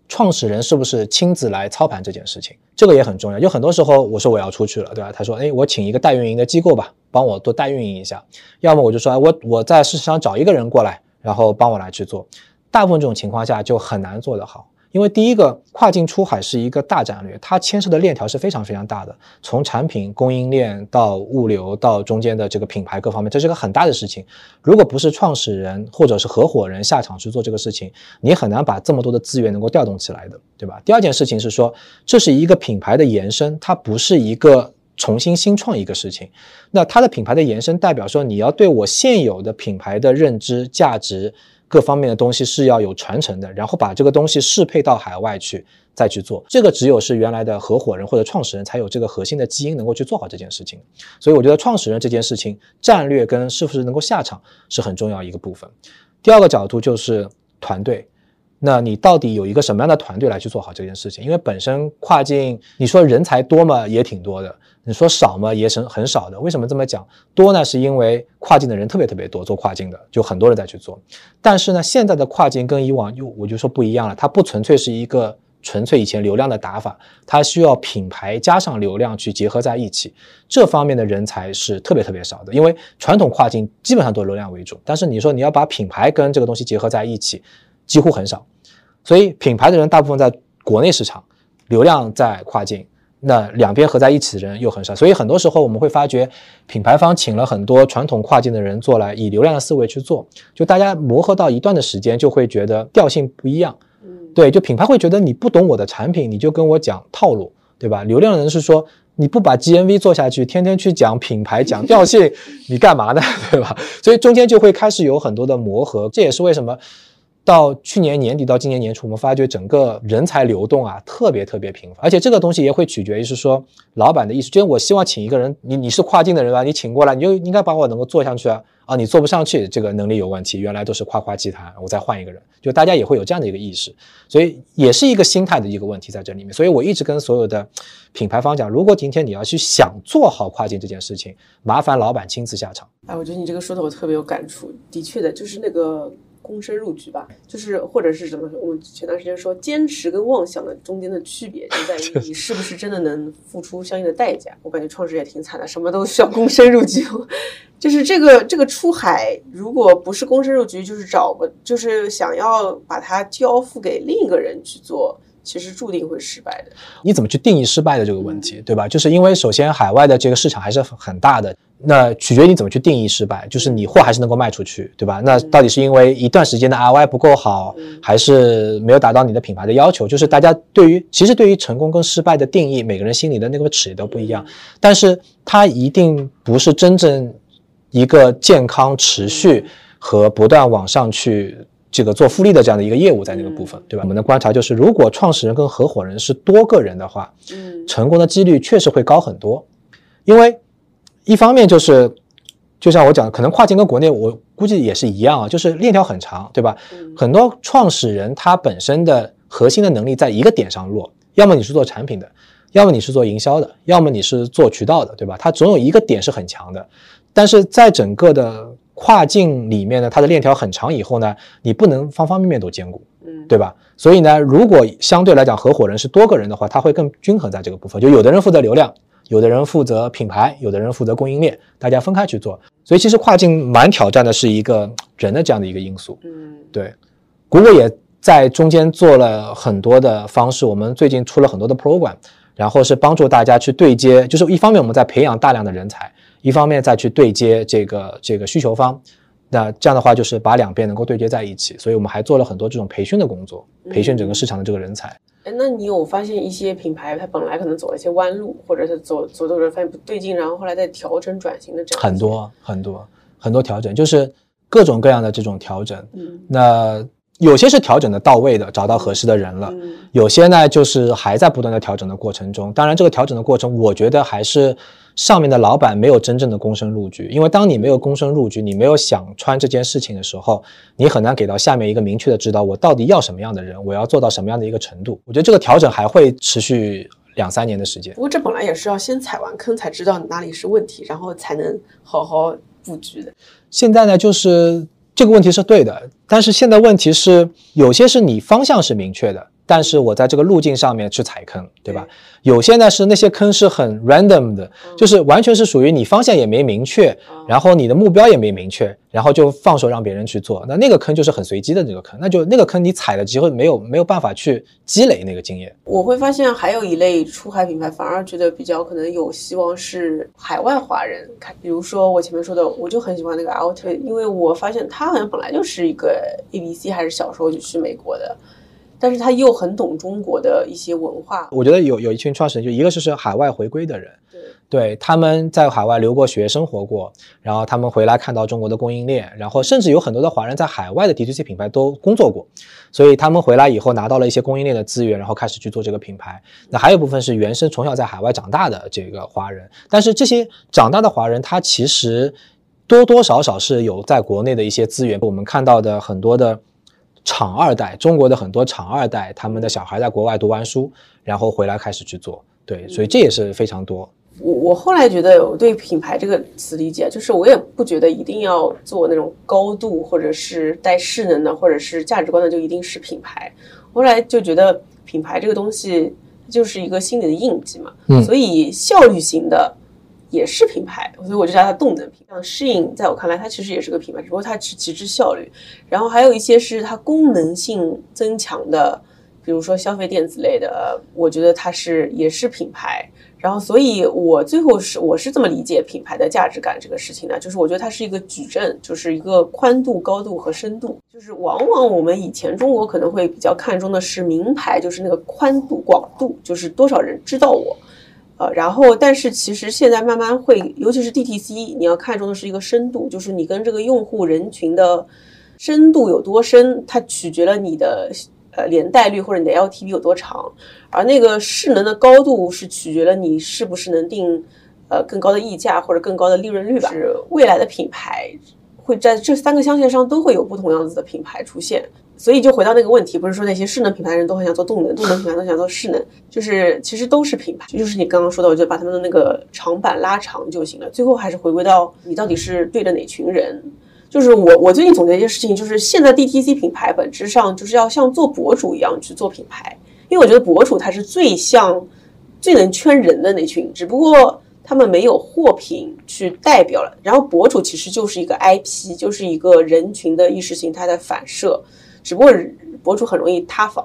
Speaker 1: 创始人是不是亲自来操盘这件事情，这个也很重要。就很多时候我说我要出去了，对吧？他说，哎，我请一个代运营的机构吧，帮我多代运营一下。要么我就说，我我在市场上找一个人过来，然后帮我来去做。大部分这种情况下就很难做得好。因为第一个跨境出海是一个大战略，它牵涉的链条是非常非常大的，从产品供应链到物流到中间的这个品牌各方面，这是个很大的事情。如果不是创始人或者是合伙人下场去做这个事情，你很难把这么多的资源能够调动起来的，对吧？第二件事情是说，这是一个品牌的延伸，它不是一个重新新创一个事情。那它的品牌的延伸代表说，你要对我现有的品牌的认知价值。各方面的东西是要有传承的，然后把这个东西适配到海外去，再去做。这个只有是原来的合伙人或者创始人才有这个核心的基因能够去做好这件事情。所以我觉得创始人这件事情，战略跟是不是能够下场是很重要一个部分。第二个角度就是团队。那你到底有一个什么样的团队来去做好这件事情？因为本身跨境，你说人才多嘛，也挺多的；你说少嘛，也是很少的。为什么这么讲？多呢，是因为跨境的人特别特别多，做跨境的就很多人在去做。但是呢，现在的跨境跟以往又我就说不一样了，它不纯粹是一个纯粹以前流量的打法，它需要品牌加上流量去结合在一起。这方面的人才是特别特别少的，因为传统跨境基本上都是流量为主，但是你说你要把品牌跟这个东西结合在一起，几乎很少。所以品牌的人大部分在国内市场，流量在跨境，那两边合在一起的人又很少。所以很多时候我们会发觉，品牌方请了很多传统跨境的人做来，以流量的思维去做，就大家磨合到一段的时间，就会觉得调性不一样。对，就品牌会觉得你不懂我的产品，你就跟我讲套路，对吧？流量人是说你不把 GMV 做下去，天天去讲品牌、讲调性，你干嘛呢？对吧？所以中间就会开始有很多的磨合，这也是为什么。到去年年底到今年年初，我们发觉整个人才流动啊，特别特别频繁，而且这个东西也会取决于是说老板的意思，就是我希望请一个人，你你是跨境的人吧，你请过来，你就应该把我能够做上去啊啊，你做不上去，这个能力有问题，原来都是夸夸其谈，我再换一个人，就大家也会有这样的一个意识，所以也是一个心态的一个问题在这里面，所以我一直跟所有的品牌方讲，如果今天你要去想做好跨境这件事情，麻烦老板亲自下场。
Speaker 2: 哎，我觉得你这个说的我特别有感触，的确的，就是那个。躬身入局吧，就是或者是什么？我们前段时间说，坚持跟妄想的中间的区别就在于 你是不是真的能付出相应的代价。我感觉创始人也挺惨的，什么都需要躬身入局。就是这个这个出海，如果不是躬身入局，就是找不，就是想要把它交付给另一个人去做。其实注定会失败的。
Speaker 1: 你怎么去定义失败的这个问题，对吧？就是因为首先海外的这个市场还是很大的，那取决于你怎么去定义失败，就是你货还是能够卖出去，对吧？那到底是因为一段时间的 ROI 不够好，还是没有达到你的品牌的要求？就是大家对于其实对于成功跟失败的定义，每个人心里的那个尺都不一样，但是它一定不是真正一个健康、持续和不断往上去。这个做复利的这样的一个业务在那个部分，对吧？我们的观察就是，如果创始人跟合伙人是多个人的话，嗯，成功的几率确实会高很多。因为一方面就是，就像我讲的，可能跨境跟国内我估计也是一样啊，就是链条很长，对吧？很多创始人他本身的核心的能力在一个点上落，要么你是做产品的，要么你是做营销的，要么你是做渠道的，对吧？他总有一个点是很强的，但是在整个的。跨境里面呢，它的链条很长，以后呢，你不能方方面面都兼顾，嗯，对吧？所以呢，如果相对来讲合伙人是多个人的话，他会更均衡在这个部分。就有的人负责流量，有的人负责品牌，有的人负责供应链，大家分开去做。所以其实跨境蛮挑战的是一个人的这样的一个因素，嗯，对。谷歌也在中间做了很多的方式，我们最近出了很多的 program，然后是帮助大家去对接，就是一方面我们在培养大量的人才。一方面再去对接这个这个需求方，那这样的话就是把两边能够对接在一起，所以我们还做了很多这种培训的工作，培训整个市场的这个人才。
Speaker 2: 哎，那你有发现一些品牌它本来可能走了一些弯路，或者是走走走着发现不对劲，然后后来再调整转型的这样？
Speaker 1: 很多很多很多调整，就是各种各样的这种调整。嗯，那。有些是调整的到位的，找到合适的人了；有些呢，就是还在不断的调整的过程中。当然，这个调整的过程，我觉得还是上面的老板没有真正的躬身入局。因为当你没有躬身入局，你没有想穿这件事情的时候，你很难给到下面一个明确的指导：我到底要什么样的人，我要做到什么样的一个程度。我觉得这个调整还会持续两三年的时间。
Speaker 2: 不过这本来也是要先踩完坑才知道哪里是问题，然后才能好好布局的。
Speaker 1: 现在呢，就是。这个问题是对的，但是现在问题是有些是你方向是明确的。但是我在这个路径上面去踩坑，对吧？有些呢是那些坑是很 random 的，就是完全是属于你方向也没明确，然后你的目标也没明确，然后就放手让别人去做。那那个坑就是很随机的那个坑，那就那个坑你踩了机会没有没有办法去积累那个经验。
Speaker 2: 我会发现还有一类出海品牌，反而觉得比较可能有希望是海外华人。看，比如说我前面说的，我就很喜欢那个 Out，因为我发现他好像本来就是一个 ABC，还是小时候就去美国的。但是他又很懂中国的一些文化。
Speaker 1: 我觉得有有一群创始人，就一个就是海外回归的人，对，对，他们在海外留过学、生活过，然后他们回来看到中国的供应链，然后甚至有很多的华人在海外的 DTC 品牌都工作过，所以他们回来以后拿到了一些供应链的资源，然后开始去做这个品牌。那还有部分是原生从小在海外长大的这个华人，但是这些长大的华人，他其实多多少少是有在国内的一些资源。我们看到的很多的。厂二代，中国的很多厂二代，他们的小孩在国外读完书，然后回来开始去做，对，所以这也是非常多。
Speaker 2: 我我后来觉得，我对品牌这个词理解，就是我也不觉得一定要做那种高度或者是带势能的，或者是价值观的就一定是品牌。后来就觉得品牌这个东西就是一个心理的印记嘛，所以效率型的。也是品牌，所以我就叫它动能品。像适应，在我看来，它其实也是个品牌，只不过它是极致效率。然后还有一些是它功能性增强的，比如说消费电子类的，我觉得它是也是品牌。然后，所以我最后是我是这么理解品牌的价值感这个事情的，就是我觉得它是一个矩阵，就是一个宽度、高度和深度。就是往往我们以前中国可能会比较看重的是名牌，就是那个宽度、广度，就是多少人知道我。呃，然后，但是其实现在慢慢会，尤其是 DTC，你要看重的是一个深度，就是你跟这个用户人群的深度有多深，它取决了你的呃连带率或者你的 LTV 有多长，而那个势能的高度是取决了你是不是能定呃更高的溢价或者更高的利润率吧。是未来的品牌会在这三个象限上都会有不同样子的品牌出现。所以就回到那个问题，不是说那些势能品牌的人都很想做动能，动能品牌都想做势能，就是其实都是品牌，就是你刚刚说的，我觉得把他们的那个长板拉长就行了。最后还是回归到你到底是对着哪群人。就是我我最近总结一件事情，就是现在 DTC 品牌本质上就是要像做博主一样去做品牌，因为我觉得博主他是最像最能圈人的那群，只不过他们没有货品去代表了。然后博主其实就是一个 IP，就是一个人群的意识形态的反射。只不过博主很容易塌房，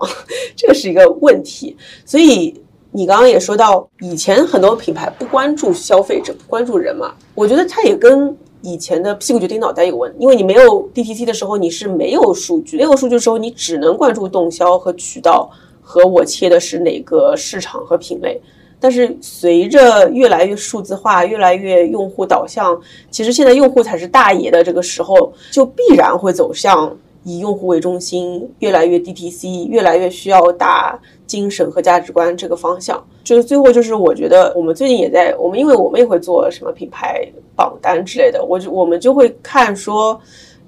Speaker 2: 这个是一个问题。所以你刚刚也说到，以前很多品牌不关注消费者，不关注人嘛，我觉得它也跟以前的屁股决定脑袋有关。因为你没有 DTC 的时候，你是没有数据，没有数据的时候，你只能关注动销和渠道，和我切的是哪个市场和品类。但是随着越来越数字化，越来越用户导向，其实现在用户才是大爷的这个时候，就必然会走向以用户为中心，越来越 DTC，越来越需要打精神和价值观这个方向。就是最后就是我觉得我们最近也在，我们因为我们也会做什么品牌榜单之类的，我就我们就会看说。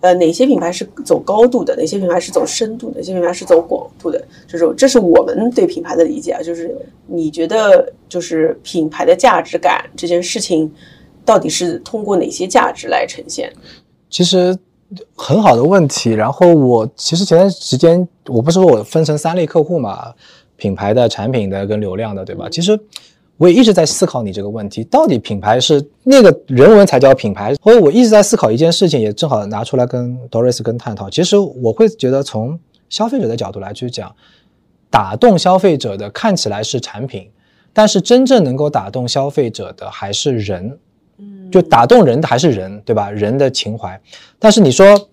Speaker 2: 呃，哪些品牌是走高度的？哪些品牌是走深度的？哪些品牌是走广度的？就是，这是我们对品牌的理解啊。就是你觉得，就是品牌的价值感这件事情，到底是通过哪些价值来呈现？
Speaker 1: 其实很好的问题。然后我其实前段时间，我不是说我分成三类客户嘛，品牌的、产品的跟流量的，对吧？其实。我也一直在思考你这个问题，到底品牌是那个人文才叫品牌？所以我一直在思考一件事情，也正好拿出来跟 Doris 跟探讨。其实我会觉得，从消费者的角度来去讲，打动消费者的看起来是产品，但是真正能够打动消费者的还是人，嗯，就打动人的还是人，对吧？人的情怀。但是你说。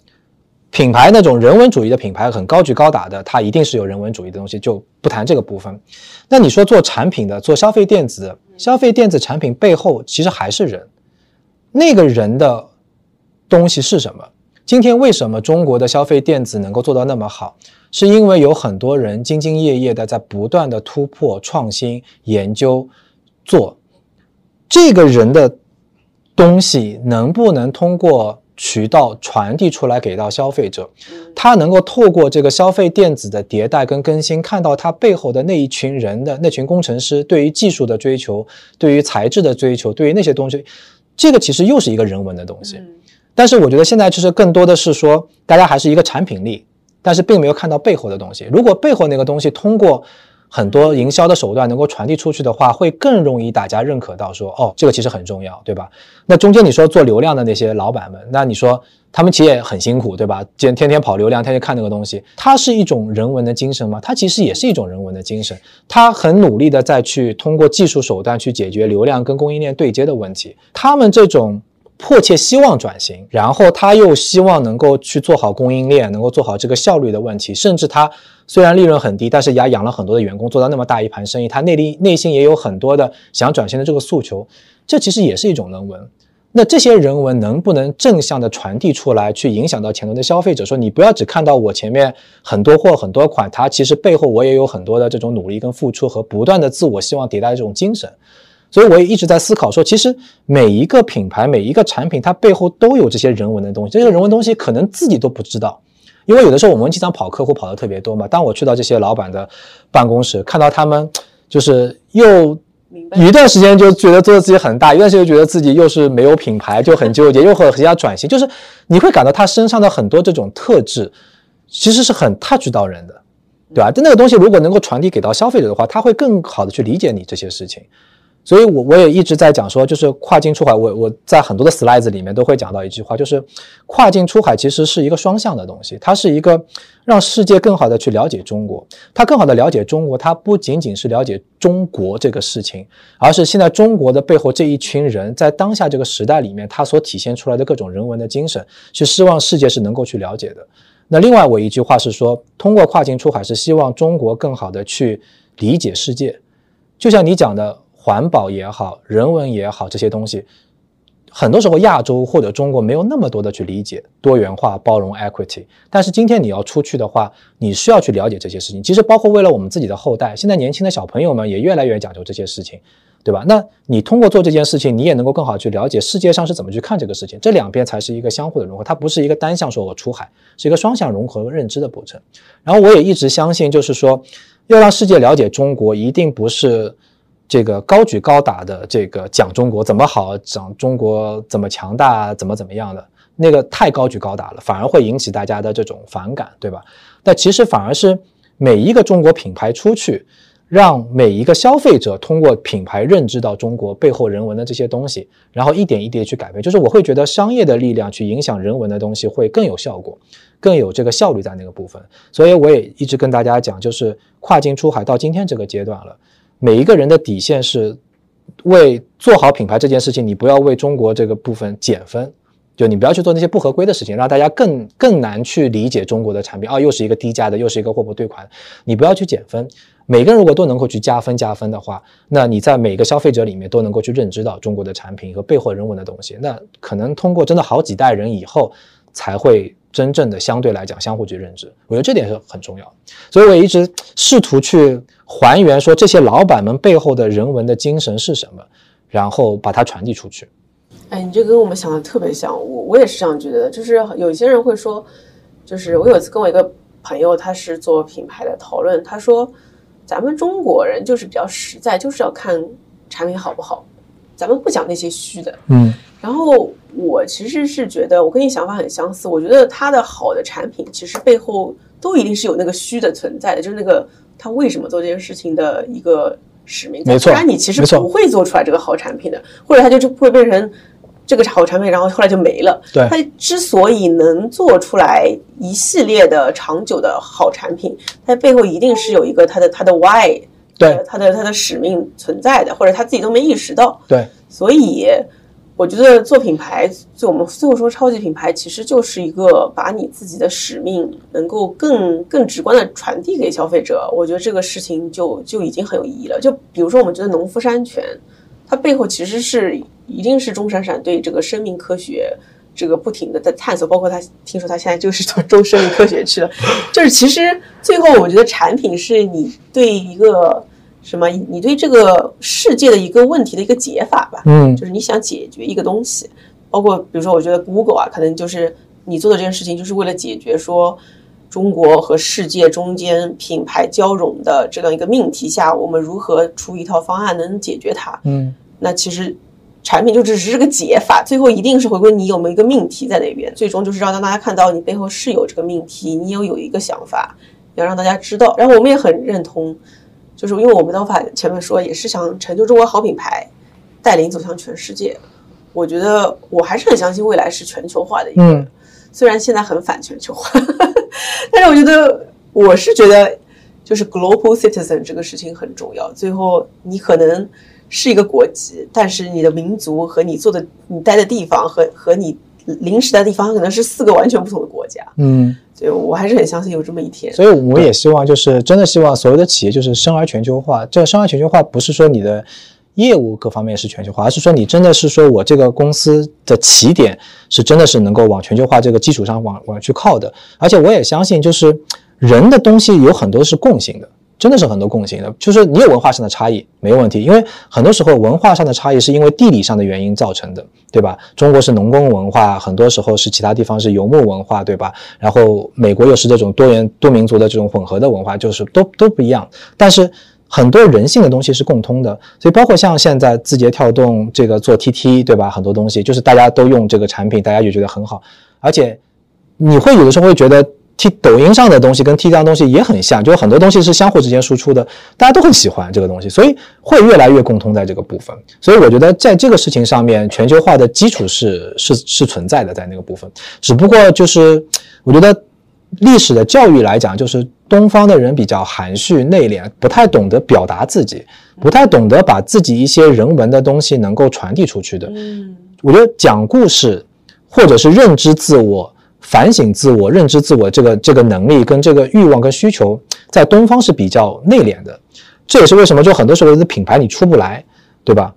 Speaker 1: 品牌那种人文主义的品牌很高举高打的，它一定是有人文主义的东西，就不谈这个部分。那你说做产品的，做消费电子，消费电子产品背后其实还是人，那个人的东西是什么？今天为什么中国的消费电子能够做到那么好？是因为有很多人兢兢业业的在不断的突破、创新、研究、做。这个人的东西能不能通过？渠道传递出来给到消费者，他能够透过这个消费电子的迭代跟更新，看到他背后的那一群人的那群工程师对于技术的追求，对于材质的追求，对于那些东西，这个其实又是一个人文的东西。但是我觉得现在其实更多的是说，大家还是一个产品力，但是并没有看到背后的东西。如果背后那个东西通过。很多营销的手段能够传递出去的话，会更容易大家认可到说，哦，这个其实很重要，对吧？那中间你说做流量的那些老板们，那你说他们其实也很辛苦，对吧？天天天跑流量，天天看那个东西，它是一种人文的精神吗？它其实也是一种人文的精神，他很努力的在去通过技术手段去解决流量跟供应链对接的问题，他们这种。迫切希望转型，然后他又希望能够去做好供应链，能够做好这个效率的问题。甚至他虽然利润很低，但是也养了很多的员工，做到那么大一盘生意，他内力内心也有很多的想转型的这个诉求。这其实也是一种人文。那这些人文能不能正向的传递出来，去影响到前端的消费者？说你不要只看到我前面很多货很多款，它其实背后我也有很多的这种努力跟付出和不断的自我希望迭代的这种精神。所以我也一直在思考，说其实每一个品牌、每一个产品，它背后都有这些人文的东西。这些人文东西可能自己都不知道，因为有的时候我们经常跑客户跑的特别多嘛。当我去到这些老板的办公室，看到他们就是又一段时间就觉得做的自己很大，一段时间觉得自己又是没有品牌，就很纠结，又和人家转型，就是你会感到他身上的很多这种特质，其实是很 touch 到人的，对吧？但那个东西如果能够传递给到消费者的话，他会更好的去理解你这些事情。所以，我我也一直在讲说，就是跨境出海。我我在很多的 slides 里面都会讲到一句话，就是跨境出海其实是一个双向的东西，它是一个让世界更好的去了解中国，它更好的了解中国，它不仅仅是了解中国这个事情，而是现在中国的背后这一群人在当下这个时代里面，他所体现出来的各种人文的精神，是希望世界是能够去了解的。那另外，我一句话是说，通过跨境出海是希望中国更好的去理解世界，就像你讲的。环保也好，人文也好，这些东西，很多时候亚洲或者中国没有那么多的去理解多元化、包容、equity。但是今天你要出去的话，你需要去了解这些事情。其实包括为了我们自己的后代，现在年轻的小朋友们也越来越讲究这些事情，对吧？那你通过做这件事情，你也能够更好去了解世界上是怎么去看这个事情。这两边才是一个相互的融合，它不是一个单向说我出海，是一个双向融合认知的过程。然后我也一直相信，就是说要让世界了解中国，一定不是。这个高举高打的这个讲中国怎么好，讲中国怎么强大，怎么怎么样的那个太高举高打了，反而会引起大家的这种反感，对吧？但其实反而是每一个中国品牌出去，让每一个消费者通过品牌认知到中国背后人文的这些东西，然后一点一滴去改变。就是我会觉得商业的力量去影响人文的东西会更有效果，更有这个效率在那个部分。所以我也一直跟大家讲，就是跨境出海到今天这个阶段了，每一个人的底线是为做好品牌这件事情，你不要为中国这个部分减分。就你不要去做那些不合规的事情，让大家更更难去理解中国的产品啊，又是一个低价的，又是一个货不对款，你不要去减分。每个人如果都能够去加分加分的话，那你在每个消费者里面都能够去认知到中国的产品和背后人文的东西，那可能通过真的好几代人以后，才会真正的相对来讲相互去认知。我觉得这点是很重要，所以我一直试图去还原说这些老板们背后的人文的精神是什么，然后把它传递出去。
Speaker 2: 哎，你这跟我们想的特别像，我我也是这样觉得。就是有些人会说，就是我有一次跟我一个朋友，他是做品牌的讨论，他说咱们中国人就是比较实在，就是要看产品好不好，咱们不讲那些虚的。
Speaker 1: 嗯。
Speaker 2: 然后我其实是觉得，我跟你想法很相似。我觉得他的好的产品，其实背后都一定是有那个虚的存在的，就是那个他为什么做这件事情的一个使命。
Speaker 1: 没错。
Speaker 2: 不然你其实不会做出来这个好产品的，或者他就就会变成。这个好产品，然后后来就没了。
Speaker 1: 对，
Speaker 2: 它之所以能做出来一系列的长久的好产品，它背后一定是有一个它的它的 why，
Speaker 1: 对，
Speaker 2: 它的它的使命存在的，或者他自己都没意识到。
Speaker 1: 对，
Speaker 2: 所以我觉得做品牌，就我们最后说超级品牌，其实就是一个把你自己的使命能够更更直观的传递给消费者。我觉得这个事情就就已经很有意义了。就比如说，我们觉得农夫山泉，它背后其实是。一定是钟闪闪对这个生命科学这个不停的在探索，包括他听说他现在就是做中生命科学去了，就是其实最后我觉得产品是你对一个什么，你对这个世界的一个问题的一个解法吧，
Speaker 1: 嗯，
Speaker 2: 就是你想解决一个东西，包括比如说我觉得 Google 啊，可能就是你做的这件事情就是为了解决说中国和世界中间品牌交融的这样一个命题下，我们如何出一套方案能解决它，
Speaker 1: 嗯，
Speaker 2: 那其实。产品就只是个解法，最后一定是回归你有没有一个命题在那边，最终就是让让大家看到你背后是有这个命题，你有有一个想法，要让大家知道。然后我们也很认同，就是因为我们的法前面说也是想成就中国好品牌，带领走向全世界。我觉得我还是很相信未来是全球化的一个，虽然现在很反全球化，但是我觉得我是觉得就是 global citizen 这个事情很重要。最后你可能。是一个国籍，但是你的民族和你做的、你待的地方和和你临时的地方可能是四个完全不同的国家。
Speaker 1: 嗯，
Speaker 2: 所以我还是很相信有这么一天。
Speaker 1: 所以我也希望，就是真的希望所有的企业就是生而全球化。这个生而全球化不是说你的业务各方面是全球化，而是说你真的是说我这个公司的起点是真的是能够往全球化这个基础上往往去靠的。而且我也相信，就是人的东西有很多是共性的。真的是很多共性的，就是你有文化上的差异没问题，因为很多时候文化上的差异是因为地理上的原因造成的，对吧？中国是农耕文化，很多时候是其他地方是游牧文化，对吧？然后美国又是这种多元多民族的这种混合的文化，就是都都不一样。但是很多人性的东西是共通的，所以包括像现在字节跳动这个做 TT，对吧？很多东西就是大家都用这个产品，大家就觉得很好，而且你会有的时候会觉得。T 抖音上的东西跟 T 这样东西也很像，就是很多东西是相互之间输出的，大家都很喜欢这个东西，所以会越来越共通在这个部分。所以我觉得在这个事情上面，全球化的基础是是是存在的，在那个部分。只不过就是我觉得历史的教育来讲，就是东方的人比较含蓄内敛，不太懂得表达自己，不太懂得把自己一些人文的东西能够传递出去的。
Speaker 2: 嗯，
Speaker 1: 我觉得讲故事或者是认知自我。反省自我、认知自我这个这个能力跟这个欲望跟需求，在东方是比较内敛的，这也是为什么就很多时候的品牌你出不来，对吧？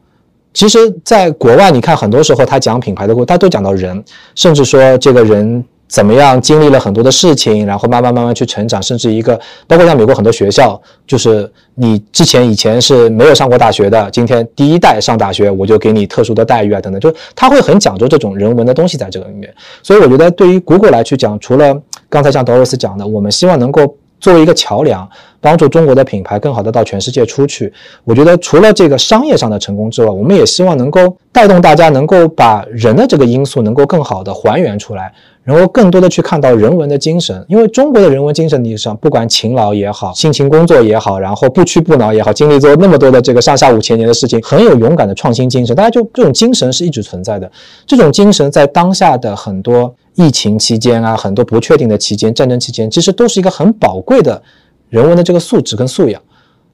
Speaker 1: 其实，在国外你看，很多时候他讲品牌的过他都讲到人，甚至说这个人。怎么样经历了很多的事情，然后慢慢慢慢去成长，甚至一个包括像美国很多学校，就是你之前以前是没有上过大学的，今天第一代上大学，我就给你特殊的待遇啊等等，就他会很讲究这种人文的东西在这个里面。所以我觉得对于 Google 来去讲，除了刚才像 Doris 讲的，我们希望能够作为一个桥梁，帮助中国的品牌更好的到全世界出去。我觉得除了这个商业上的成功之外，我们也希望能够带动大家能够把人的这个因素能够更好的还原出来。然后更多的去看到人文的精神。因为中国的人文精神，你想不管勤劳也好，辛勤工作也好，然后不屈不挠也好，经历做那么多的这个上下五千年的事情，很有勇敢的创新精神。大家就这种精神是一直存在的。这种精神在当下的很多疫情期间啊，很多不确定的期间、战争期间，其实都是一个很宝贵的人文的这个素质跟素养。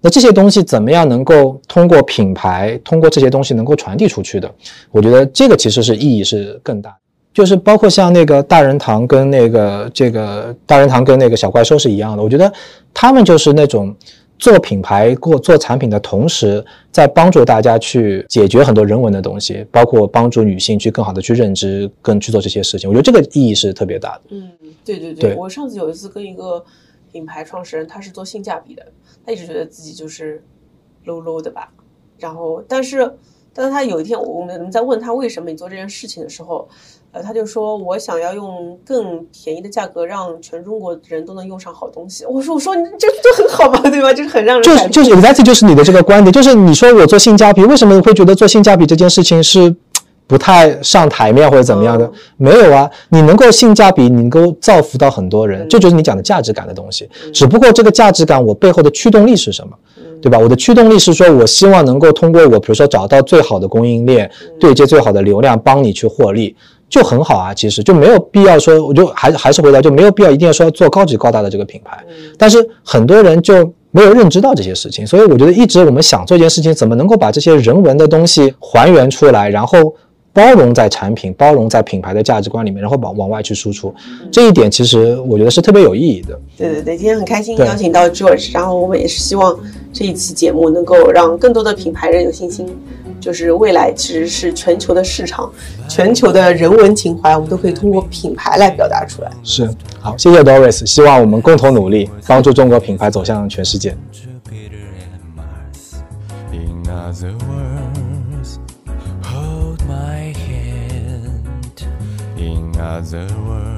Speaker 1: 那这些东西怎么样能够通过品牌，通过这些东西能够传递出去的？我觉得这个其实是意义是更大，就是包括像那个大人堂跟那个这个大人堂跟那个小怪兽是一样的。我觉得他们就是那种做品牌、过做产品的同时，在帮助大家去解决很多人文的东西，包括帮助女性去更好的去认知跟去做这些事情。我觉得这个意义是特别大的。
Speaker 2: 嗯，对对
Speaker 1: 对
Speaker 2: 我上次有一次跟一个品牌创始人，他是做性价比的，他一直觉得自己就是 low low 的吧。然后，但是，但是他有一天，我们在问他为什么你做这件事情的时候，呃，他就说我想要用更便宜的价格让全中国人都能用上好东西。我说我说你这这很好嘛，对吧？就是很让人
Speaker 1: 就是就是 exactly 就是你的这个观点，就是你说我做性价比，为什么你会觉得做性价比这件事情是不太上台面或者怎么样的？
Speaker 2: 嗯
Speaker 1: 没有啊，你能够性价比，你能够造福到很多人，
Speaker 2: 嗯
Speaker 1: 这就是你讲的价值感的东西。
Speaker 2: 嗯
Speaker 1: 只不过这个价值感，我背后的驱动力是什么？
Speaker 2: 嗯
Speaker 1: 对吧？我的驱动力是说，我希望能够通过我，比如说找到最好的供应链，
Speaker 2: 嗯
Speaker 1: 对接最好的流量，帮你去获利，就很好啊。其实就没有必要说，我就还还是回到，就没有必要一定要说做高级高大的这个品牌。
Speaker 2: 嗯
Speaker 1: 但是很多人就没有认知到这些事情，所以我觉得一直我们想做一件事情，怎么能够把这些人文的东西还原出来，然后包容在产品、包容在品牌的价值观里面，然后往往外去输出。这一点其实我觉得是特别有意义的。
Speaker 2: 对对对，今天很开心邀请到 George，然后我们也是希望这一期节目能够让更多的品牌人有信心，就是未来其实是全球的市场，全球的人文情怀，我们都可以通过品牌来表达出来。
Speaker 1: 是，好，谢谢 Doris，希望我们共同努力，帮助中国品牌走向全世界。
Speaker 3: other world.